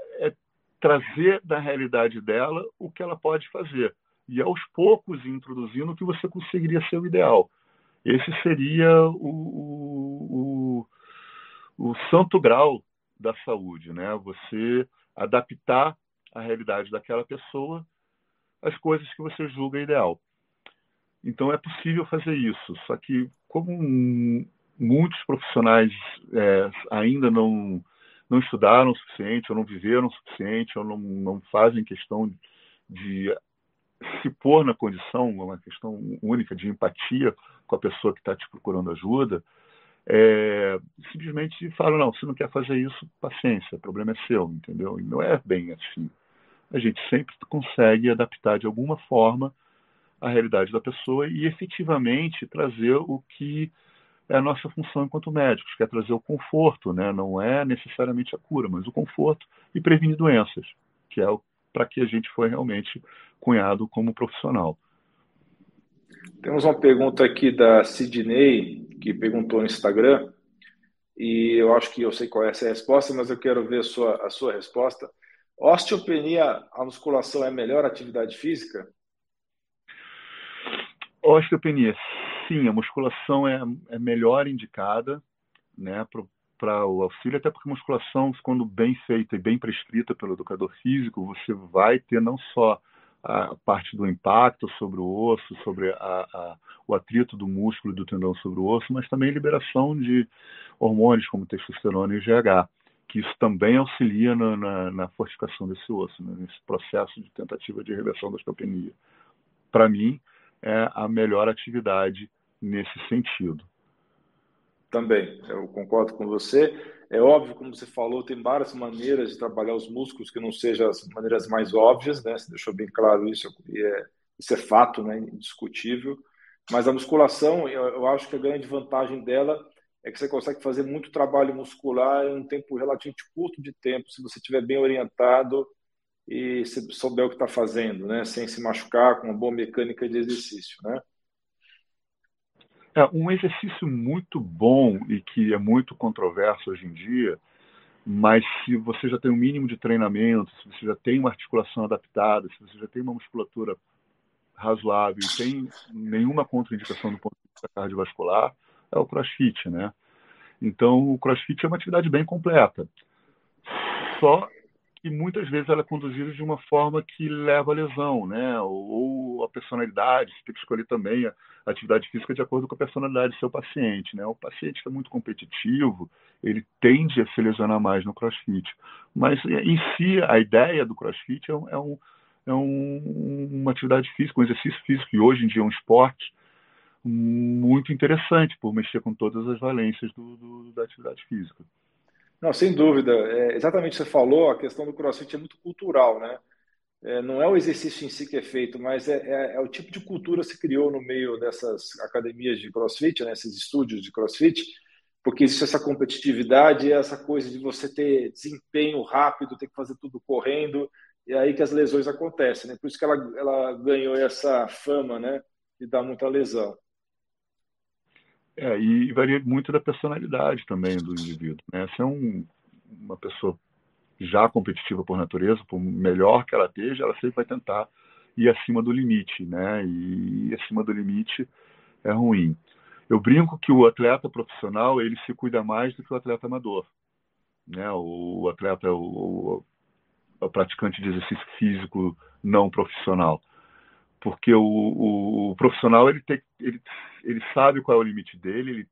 trazer da realidade dela o que ela pode fazer. E aos poucos introduzindo o que você conseguiria ser o ideal. Esse seria o, o, o, santo grau da saúde, né? Você adaptar a realidade daquela pessoa às coisas que você julga ideal. Então é possível fazer isso, só que como muitos profissionais é, ainda não não estudaram o suficiente, ou não viveram o suficiente, ou não, não fazem questão de se pôr na condição, uma questão única de empatia com a pessoa que está te procurando ajuda, é, simplesmente falam, não, se não quer fazer isso, paciência, o problema é seu, entendeu? E não é bem assim. A gente sempre consegue adaptar de alguma forma a realidade da pessoa e efetivamente trazer o que é a nossa função enquanto médicos, que é trazer o conforto, né? não é necessariamente a cura, mas o conforto e prevenir doenças, que é para que a gente foi realmente cunhado como profissional. Temos uma pergunta aqui da Sidney, que perguntou no Instagram, e eu acho que eu sei qual é essa resposta, mas eu quero ver a sua, a sua resposta. Osteopenia, a musculação é a melhor atividade física? Osteopenia, sim, a musculação é, é melhor indicada né, para o auxílio, até porque musculação, quando bem feita e bem prescrita pelo educador físico, você vai ter não só a parte do impacto sobre o osso, sobre a, a, o atrito do músculo e do tendão sobre o osso, mas também liberação de hormônios como testosterona e GH, que isso também auxilia na, na, na fortificação desse osso, né, nesse processo de tentativa de reversão da osteopenia. Para mim, é a melhor atividade nesse sentido. Também, eu concordo com você. É óbvio, como você falou, tem várias maneiras de trabalhar os músculos que não sejam as maneiras mais óbvias, né? Você deixou bem claro isso, é, isso é fato, né? Indiscutível. Mas a musculação, eu, eu acho que a grande vantagem dela é que você consegue fazer muito trabalho muscular em um tempo relativamente curto de tempo, se você estiver bem orientado e se souber o que está fazendo, né? Sem se machucar, com uma boa mecânica de exercício, né? É um exercício muito bom e que é muito controverso hoje em dia, mas se você já tem um mínimo de treinamento, se você já tem uma articulação adaptada, se você já tem uma musculatura razoável e tem nenhuma contraindicação do ponto de vista cardiovascular, é o crossfit, né? Então, o crossfit é uma atividade bem completa. Só que muitas vezes ela é conduzida de uma forma que leva à lesão, né? Ou, ou a personalidade, você tem que escolher também a atividade física de acordo com a personalidade do seu paciente, né? O paciente que é muito competitivo, ele tende a se lesionar mais no crossfit. Mas em si, a ideia do crossfit é um, é um, é um, uma atividade física, um exercício físico, e hoje em dia é um esporte muito interessante por mexer com todas as valências do, do, da atividade física. Não, sem dúvida. É, exatamente o que você falou, a questão do crossfit é muito cultural, né? É, não é o exercício em si que é feito, mas é, é, é, o tipo de cultura que se criou no meio dessas academias de crossfit, né, esses estúdios de crossfit, porque existe essa competitividade essa coisa de você ter desempenho rápido, ter que fazer tudo correndo, e é aí que as lesões acontecem. Né? Por isso que ela, ela ganhou essa fama né, de dar muita lesão. É, e varia muito da personalidade também do indivíduo. Né? Se é um, uma pessoa já competitiva por natureza, por melhor que ela esteja, ela sempre vai tentar ir acima do limite, né? E acima do limite é ruim. Eu brinco que o atleta profissional ele se cuida mais do que o atleta amador, né? O atleta, o, o praticante de exercício físico não profissional, porque o, o, o profissional ele, tem, ele, ele sabe qual é o limite dele, ele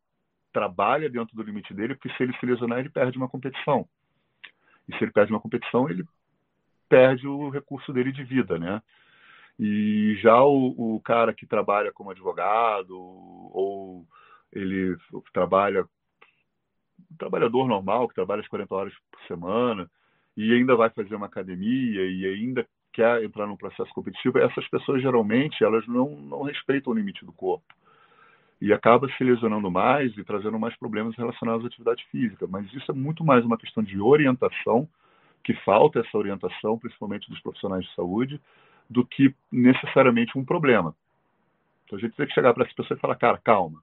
trabalha dentro do limite dele, porque se ele se lesionar ele perde uma competição. E se ele perde uma competição, ele perde o recurso dele de vida, né? E já o, o cara que trabalha como advogado ou ele trabalha um trabalhador normal que trabalha as 40 horas por semana e ainda vai fazer uma academia e ainda quer entrar num processo competitivo, essas pessoas geralmente elas não, não respeitam o limite do corpo e acaba se lesionando mais e trazendo mais problemas relacionados à atividade física. Mas isso é muito mais uma questão de orientação, que falta essa orientação, principalmente dos profissionais de saúde, do que necessariamente um problema. Então a gente tem que chegar para essa pessoa e falar, cara, calma,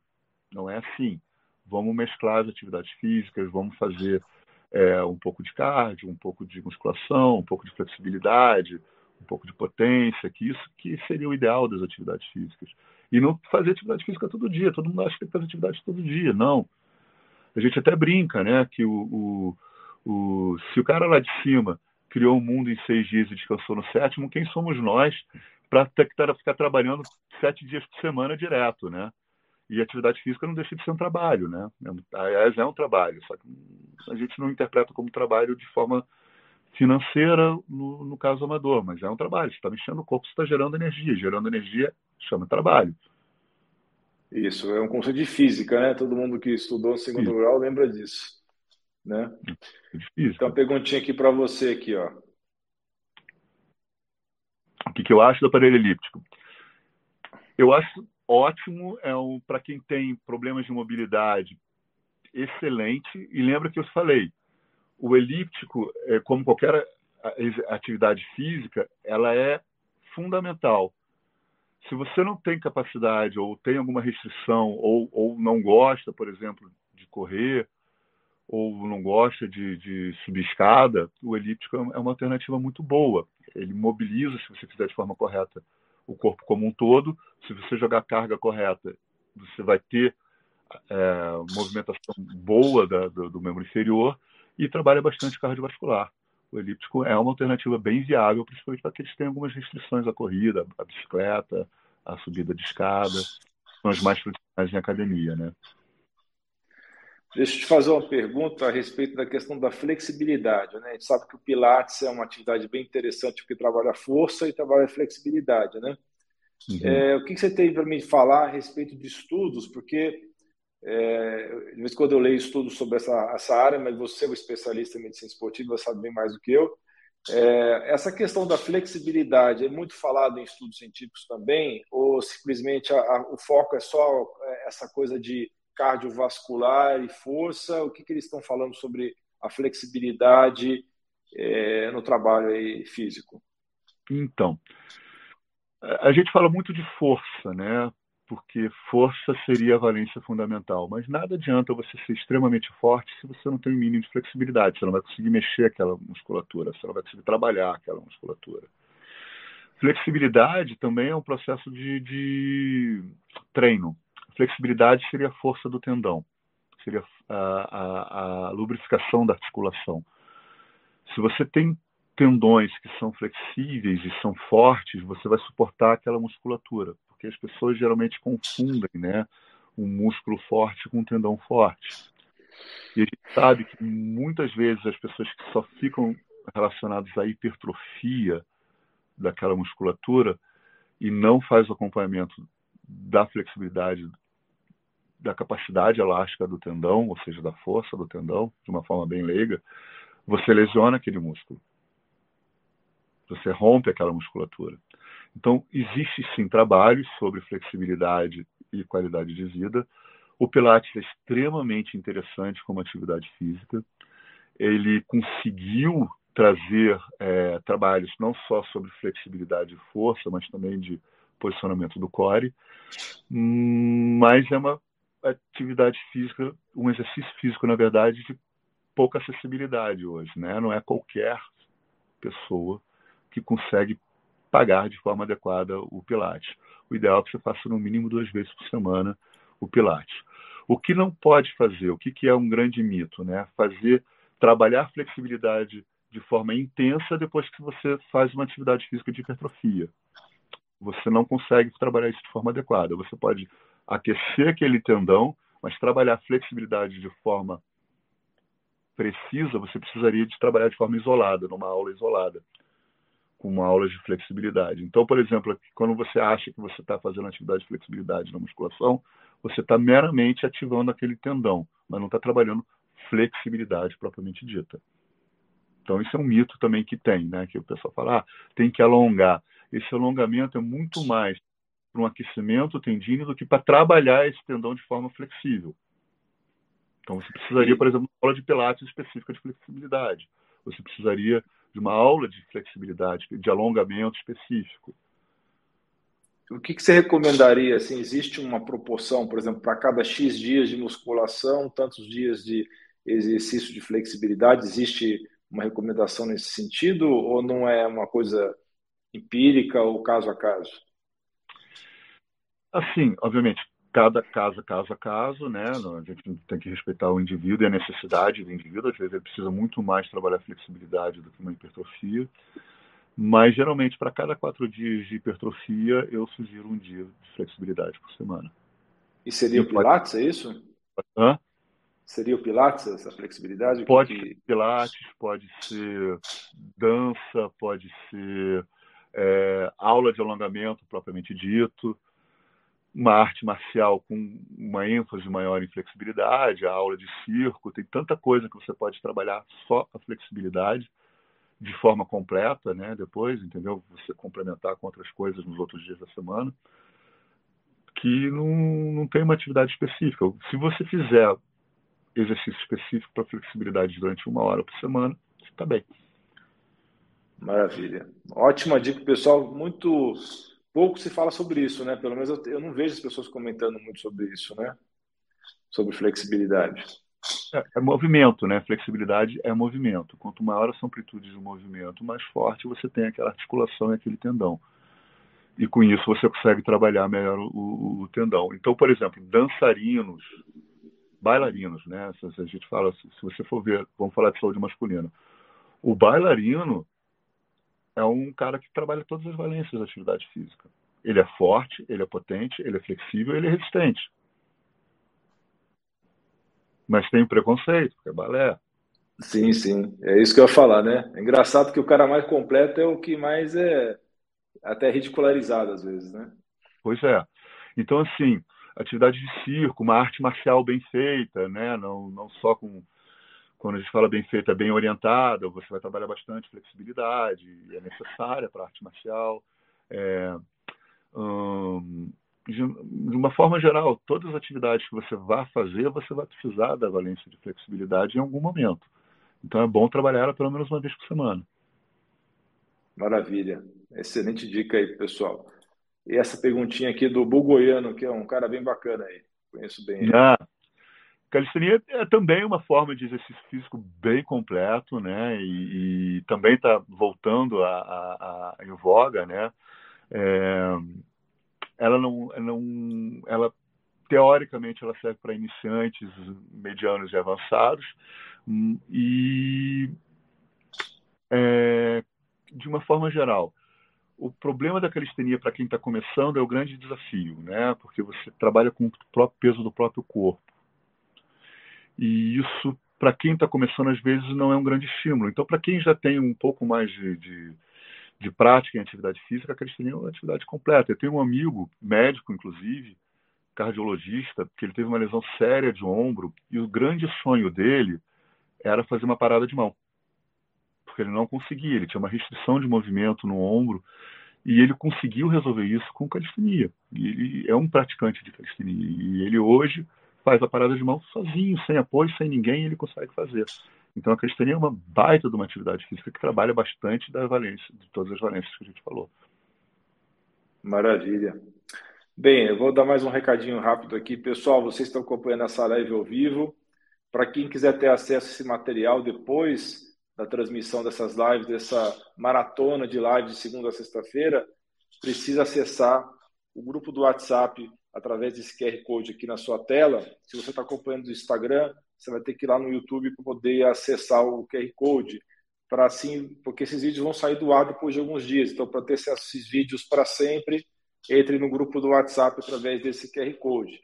não é assim. Vamos mesclar as atividades físicas, vamos fazer é, um pouco de cardio, um pouco de musculação, um pouco de flexibilidade, um pouco de potência, que isso que seria o ideal das atividades físicas. E não fazer atividade física todo dia. Todo mundo acha que tem que fazer atividade todo dia. Não. A gente até brinca, né? Que o, o, o, se o cara lá de cima criou o um mundo em seis dias e descansou no sétimo, quem somos nós para ficar trabalhando sete dias por semana direto, né? E atividade física não deixa de ser um trabalho, né? Aliás, é um trabalho, só que a gente não interpreta como trabalho de forma financeira no, no caso amador, mas é um trabalho. Você está mexendo no corpo, você está gerando energia. Gerando energia chama trabalho. Isso, é um conceito de física, né? Todo mundo que estudou segundo Sim. grau lembra disso, né? É então, perguntinha aqui para você aqui, ó. O que, que eu acho do aparelho elíptico? Eu acho ótimo, é um, para quem tem problemas de mobilidade, excelente. E lembra que eu falei, o elíptico, é, como qualquer atividade física, ela é fundamental. Se você não tem capacidade ou tem alguma restrição ou, ou não gosta, por exemplo, de correr ou não gosta de, de subir escada, o elíptico é uma alternativa muito boa. Ele mobiliza, se você fizer de forma correta, o corpo como um todo. Se você jogar carga correta, você vai ter é, movimentação boa da, do, do membro inferior e trabalha bastante cardiovascular. O elíptico é uma alternativa bem viável, principalmente para aqueles que têm algumas restrições à corrida, à bicicleta, à subida de escada, são as mais tradicionais em academia, né? Deixa eu te fazer uma pergunta a respeito da questão da flexibilidade. Né? A gente sabe que o Pilates é uma atividade bem interessante porque trabalha força e trabalha flexibilidade. Né? Uhum. É, o que você tem para me falar a respeito de estudos? Porque é, de vez em quando eu leio estudos sobre essa, essa área, mas você é um especialista em medicina esportiva, sabe bem mais do que eu. É, essa questão da flexibilidade é muito falado em estudos científicos também, ou simplesmente a, a, o foco é só é, essa coisa de cardiovascular e força? O que, que eles estão falando sobre a flexibilidade é, no trabalho aí físico? Então, a gente fala muito de força, né? Porque força seria a valência fundamental. Mas nada adianta você ser extremamente forte se você não tem um mínimo de flexibilidade. Você não vai conseguir mexer aquela musculatura, você não vai conseguir trabalhar aquela musculatura. Flexibilidade também é um processo de, de treino. Flexibilidade seria a força do tendão, seria a, a, a lubrificação da articulação. Se você tem tendões que são flexíveis e são fortes, você vai suportar aquela musculatura porque as pessoas geralmente confundem né, um músculo forte com um tendão forte. E a gente sabe que muitas vezes as pessoas que só ficam relacionadas à hipertrofia daquela musculatura e não faz o acompanhamento da flexibilidade, da capacidade elástica do tendão, ou seja, da força do tendão, de uma forma bem leiga, você lesiona aquele músculo. Você rompe aquela musculatura. Então, existe sim trabalhos sobre flexibilidade e qualidade de vida. O Pilates é extremamente interessante como atividade física. Ele conseguiu trazer é, trabalhos não só sobre flexibilidade e força, mas também de posicionamento do core. Mas é uma atividade física, um exercício físico, na verdade, de pouca acessibilidade hoje. Né? Não é qualquer pessoa que consegue pagar de forma adequada o Pilates. O ideal é que você faça no mínimo duas vezes por semana o Pilates. O que não pode fazer, o que, que é um grande mito, né? Fazer, trabalhar flexibilidade de forma intensa depois que você faz uma atividade física de hipertrofia. Você não consegue trabalhar isso de forma adequada. Você pode aquecer aquele tendão, mas trabalhar flexibilidade de forma precisa, você precisaria de trabalhar de forma isolada, numa aula isolada com uma aula de flexibilidade. Então, por exemplo, quando você acha que você está fazendo atividade de flexibilidade na musculação, você está meramente ativando aquele tendão, mas não está trabalhando flexibilidade propriamente dita. Então, isso é um mito também que tem, né? Que o pessoal fala, ah, tem que alongar. Esse alongamento é muito mais para um aquecimento tendíneo do que para trabalhar esse tendão de forma flexível. Então, você precisaria, por exemplo, de uma aula de pilates específica de flexibilidade. Você precisaria de uma aula de flexibilidade, de alongamento específico. O que, que você recomendaria? Assim, existe uma proporção, por exemplo, para cada X dias de musculação, tantos dias de exercício de flexibilidade? Existe uma recomendação nesse sentido ou não é uma coisa empírica ou caso a caso? Assim, obviamente, cada caso, caso a caso, né? A gente tem que respeitar o indivíduo e a necessidade do indivíduo. Às vezes ele precisa muito mais trabalhar flexibilidade do que uma hipertrofia. Mas geralmente, para cada quatro dias de hipertrofia, eu sugiro um dia de flexibilidade por semana. E seria e o Pilates, pode... é isso? Hã? Seria o Pilates, essa flexibilidade? Pode que... ser Pilates, pode ser dança, pode ser é, aula de alongamento propriamente dito uma arte marcial com uma ênfase maior em flexibilidade, a aula de circo, tem tanta coisa que você pode trabalhar só a flexibilidade de forma completa, né? Depois, entendeu? Você complementar com outras coisas nos outros dias da semana, que não, não tem uma atividade específica. Se você fizer exercício específico para flexibilidade durante uma hora por semana, está bem. Maravilha. Ótima dica, pessoal. Muito pouco se fala sobre isso, né? Pelo menos eu, eu não vejo as pessoas comentando muito sobre isso, né? Sobre flexibilidade. É, é, movimento, né? Flexibilidade é movimento. Quanto maior a amplitude do movimento, mais forte você tem aquela articulação e aquele tendão. E com isso você consegue trabalhar melhor o, o, o tendão. Então, por exemplo, dançarinos, bailarinos, né? Se, se a gente fala, se, se você for ver, vamos falar de saúde masculina. O bailarino, é um cara que trabalha todas as valências da atividade física. Ele é forte, ele é potente, ele é flexível, ele é resistente. Mas tem preconceito, porque é balé. Sim, sim. É isso que eu ia falar, né? É engraçado que o cara mais completo é o que mais é até ridicularizado às vezes, né? Pois é. Então, assim, atividade de circo, uma arte marcial bem feita, né? Não, não só com quando a gente fala bem feita, bem orientada, você vai trabalhar bastante flexibilidade, é necessária para a arte marcial. É, hum, de, uma forma geral, todas as atividades que você vai fazer, você vai precisar da valência de flexibilidade em algum momento. Então é bom trabalhar ela pelo menos uma vez por semana. Maravilha. Excelente dica aí, pessoal. E essa perguntinha aqui do Bugoiano, que é um cara bem bacana aí. Conheço bem. Ah, Calistenia é também uma forma de exercício físico bem completo, né? E, e também está voltando a, a, a, em voga, né? É, ela não, não, ela teoricamente ela serve para iniciantes, medianos e avançados e é, de uma forma geral, o problema da calistenia para quem está começando é o grande desafio, né? Porque você trabalha com o próprio peso do próprio corpo. E isso, para quem está começando, às vezes não é um grande estímulo. Então, para quem já tem um pouco mais de, de, de prática em atividade física, a calistenia é uma atividade completa. Eu tenho um amigo, médico inclusive, cardiologista, que ele teve uma lesão séria de ombro e o grande sonho dele era fazer uma parada de mão. Porque ele não conseguia, ele tinha uma restrição de movimento no ombro e ele conseguiu resolver isso com calistenia. E ele é um praticante de calistenia e ele hoje faz a parada de mão sozinho, sem apoio, sem ninguém, ele consegue fazer. Então a calistenia é uma baita de uma atividade física que trabalha bastante da valência, de todas as valências que a gente falou. Maravilha. Bem, eu vou dar mais um recadinho rápido aqui. Pessoal, vocês estão acompanhando essa live ao vivo. Para quem quiser ter acesso a esse material depois da transmissão dessas lives, dessa maratona de lives de segunda a sexta-feira, precisa acessar o grupo do WhatsApp através desse QR Code aqui na sua tela. Se você está acompanhando do Instagram, você vai ter que ir lá no YouTube para poder acessar o QR Code, para assim, porque esses vídeos vão sair do ar depois de alguns dias. Então, para ter esses vídeos para sempre, entre no grupo do WhatsApp através desse QR Code.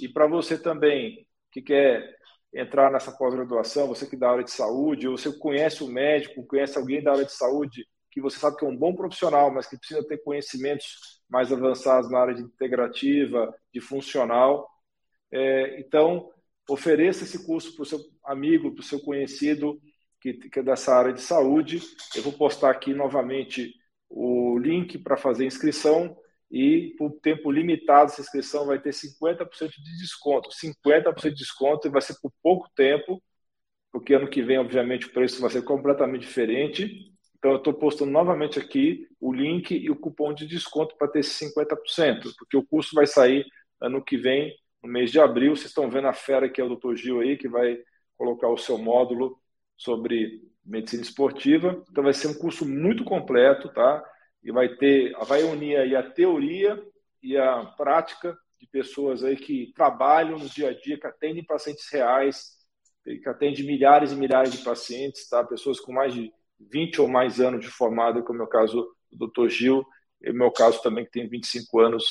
E para você também que quer entrar nessa pós-graduação, você que dá área de saúde, ou você conhece o médico, conhece alguém da área de saúde que você sabe que é um bom profissional, mas que precisa ter conhecimentos mais avançados na área de integrativa, de funcional. É, então, ofereça esse curso para o seu amigo, para o seu conhecido que, que é dessa área de saúde. Eu vou postar aqui novamente o link para fazer inscrição e por tempo limitado essa inscrição vai ter 50% de desconto. 50% de desconto e vai ser por pouco tempo, porque ano que vem, obviamente, o preço vai ser completamente diferente. Então, eu estou postando novamente aqui o link e o cupom de desconto para ter esse 50%, porque o curso vai sair ano que vem, no mês de abril. Vocês estão vendo a fera que é o Dr. Gil aí, que vai colocar o seu módulo sobre medicina esportiva. Então vai ser um curso muito completo, tá? E vai ter, vai unir aí a teoria e a prática de pessoas aí que trabalham no dia a dia, que atendem pacientes reais, que atendem milhares e milhares de pacientes, tá? Pessoas com mais de 20 ou mais anos de formado, como é o caso do Dr. Gil, e o meu caso também que tem 25 anos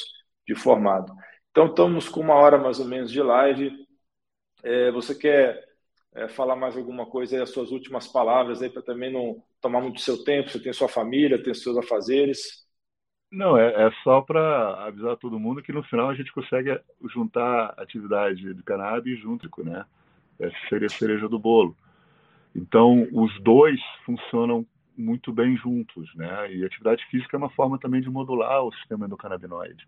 de formado. Então, estamos com uma hora mais ou menos de live. É, você quer é, falar mais alguma coisa aí, as suas últimas palavras aí, para também não tomar muito seu tempo? Você tem sua família, tem seus afazeres? Não, é, é só para avisar todo mundo que no final a gente consegue juntar a atividade de cannabis junto, né? Essa seria a cereja do bolo. Então, os dois funcionam muito bem juntos, né? E atividade física é uma forma também de modular o sistema endocannabinoide.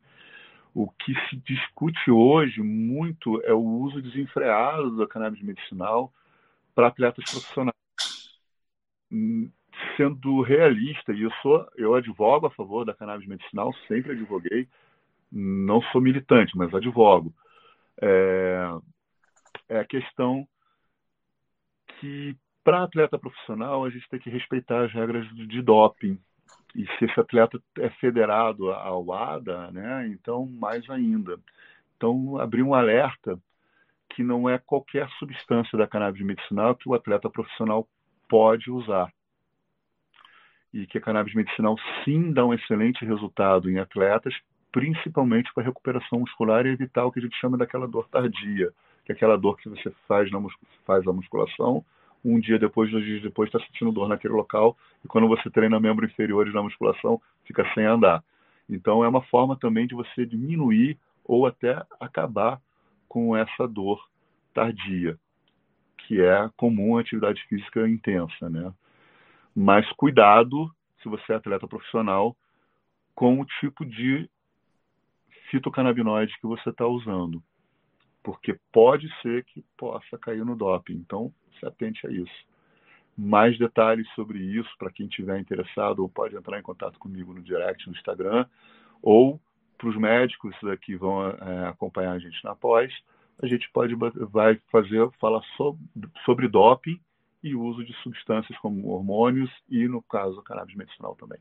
O que se discute hoje muito é o uso desenfreado da cannabis medicinal para atletas profissionais. Sendo realista, e eu sou, eu advogo a favor da cannabis medicinal, sempre advoguei, não sou militante, mas advogo. É, é a questão que para atleta profissional a gente tem que respeitar as regras de doping, e se esse atleta é federado ao ADA, né, então mais ainda. Então, abrir um alerta que não é qualquer substância da cannabis medicinal que o atleta profissional pode usar. E que a cannabis medicinal sim dá um excelente resultado em atletas, principalmente para recuperação muscular e evitar o que a gente chama daquela dor tardia, que é aquela dor que você faz, na, faz a musculação, um dia depois, dois dias depois, está sentindo dor naquele local, e quando você treina membros inferiores na musculação, fica sem andar. Então, é uma forma também de você diminuir ou até acabar com essa dor tardia, que é comum atividade física intensa, né? Mas cuidado, se você é atleta profissional, com o tipo de fitocannabinoide que você está usando, porque pode ser que possa cair no doping. Então, se atente a isso. Mais detalhes sobre isso, para quem estiver interessado, pode entrar em contato comigo no direct no Instagram, ou para os médicos que vão é, acompanhar a gente na pós, a gente pode vai fazer falar sobre, sobre doping e uso de substâncias como hormônios e, no caso, cannabis medicinal também.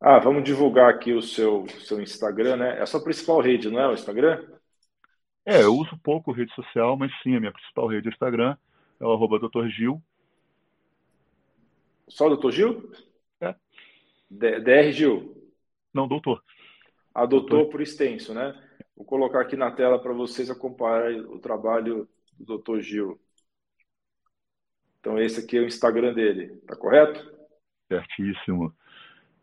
Ah, vamos divulgar aqui o seu, seu Instagram, né? É a sua principal rede, não é o Instagram? É, eu uso pouco rede social, mas sim, a minha principal rede é o Instagram é o arroba Dr. Gil. Só o Dr. Gil? É. DR Gil? Não, doutor. A doutor, doutor por extenso, né? Vou colocar aqui na tela para vocês acompanharem o trabalho do Dr. Gil. Então, esse aqui é o Instagram dele, tá correto? Certíssimo.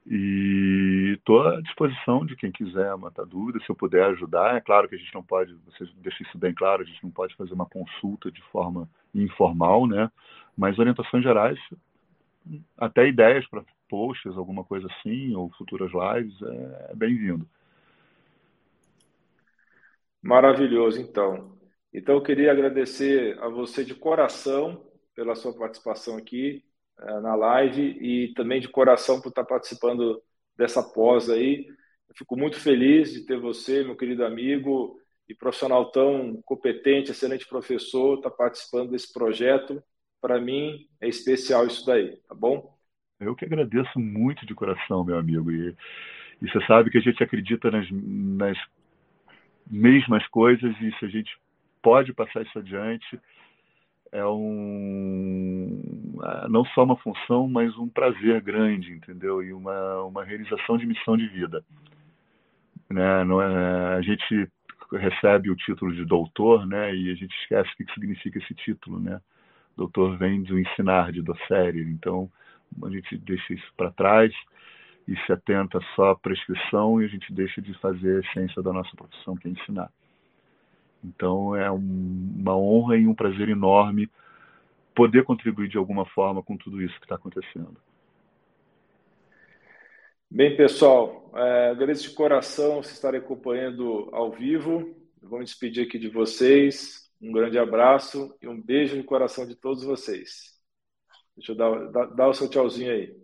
E estou à disposição de quem quiser matar dúvida, se eu puder ajudar. É claro que a gente não pode, você deixa isso bem claro, a gente não pode fazer uma consulta de forma informal, né? Mas orientações gerais, até ideias para posts, alguma coisa assim, ou futuras lives, é, é bem-vindo. Maravilhoso, então. Então, eu queria agradecer a você de coração pela sua participação aqui na live e também de coração por estar participando dessa pós aí. Eu fico muito feliz de ter você, meu querido amigo e profissional tão competente, excelente professor, estar participando desse projeto. Para mim é especial isso daí, tá bom? Eu que agradeço muito de coração, meu amigo. E, e você sabe que a gente acredita nas, nas mesmas coisas e se a gente pode passar isso adiante, é um não só uma função, mas um prazer grande, entendeu? E uma, uma realização de missão de vida. Né? Não é, a gente recebe o título de doutor, né? E a gente esquece o que significa esse título, né? Doutor vem do ensinar, de docere. Então, a gente deixa isso para trás e se atenta só à prescrição e a gente deixa de fazer a essência da nossa profissão, que é ensinar. Então é um, uma honra e um prazer enorme poder contribuir de alguma forma com tudo isso que está acontecendo. Bem, pessoal, é, agradeço de coração vocês estarem acompanhando ao vivo. Vou me despedir aqui de vocês. Um grande abraço e um beijo no coração de todos vocês. Deixa eu dar, dar, dar o seu tchauzinho aí.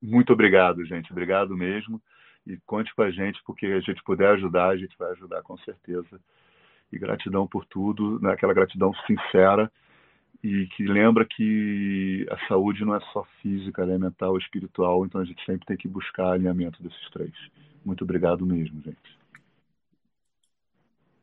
Muito obrigado, gente. Obrigado mesmo. E conte com a gente, porque a gente puder ajudar, a gente vai ajudar com certeza e gratidão por tudo, né? aquela gratidão sincera e que lembra que a saúde não é só física, ela é mental espiritual, então a gente sempre tem que buscar alinhamento desses três. Muito obrigado mesmo, gente.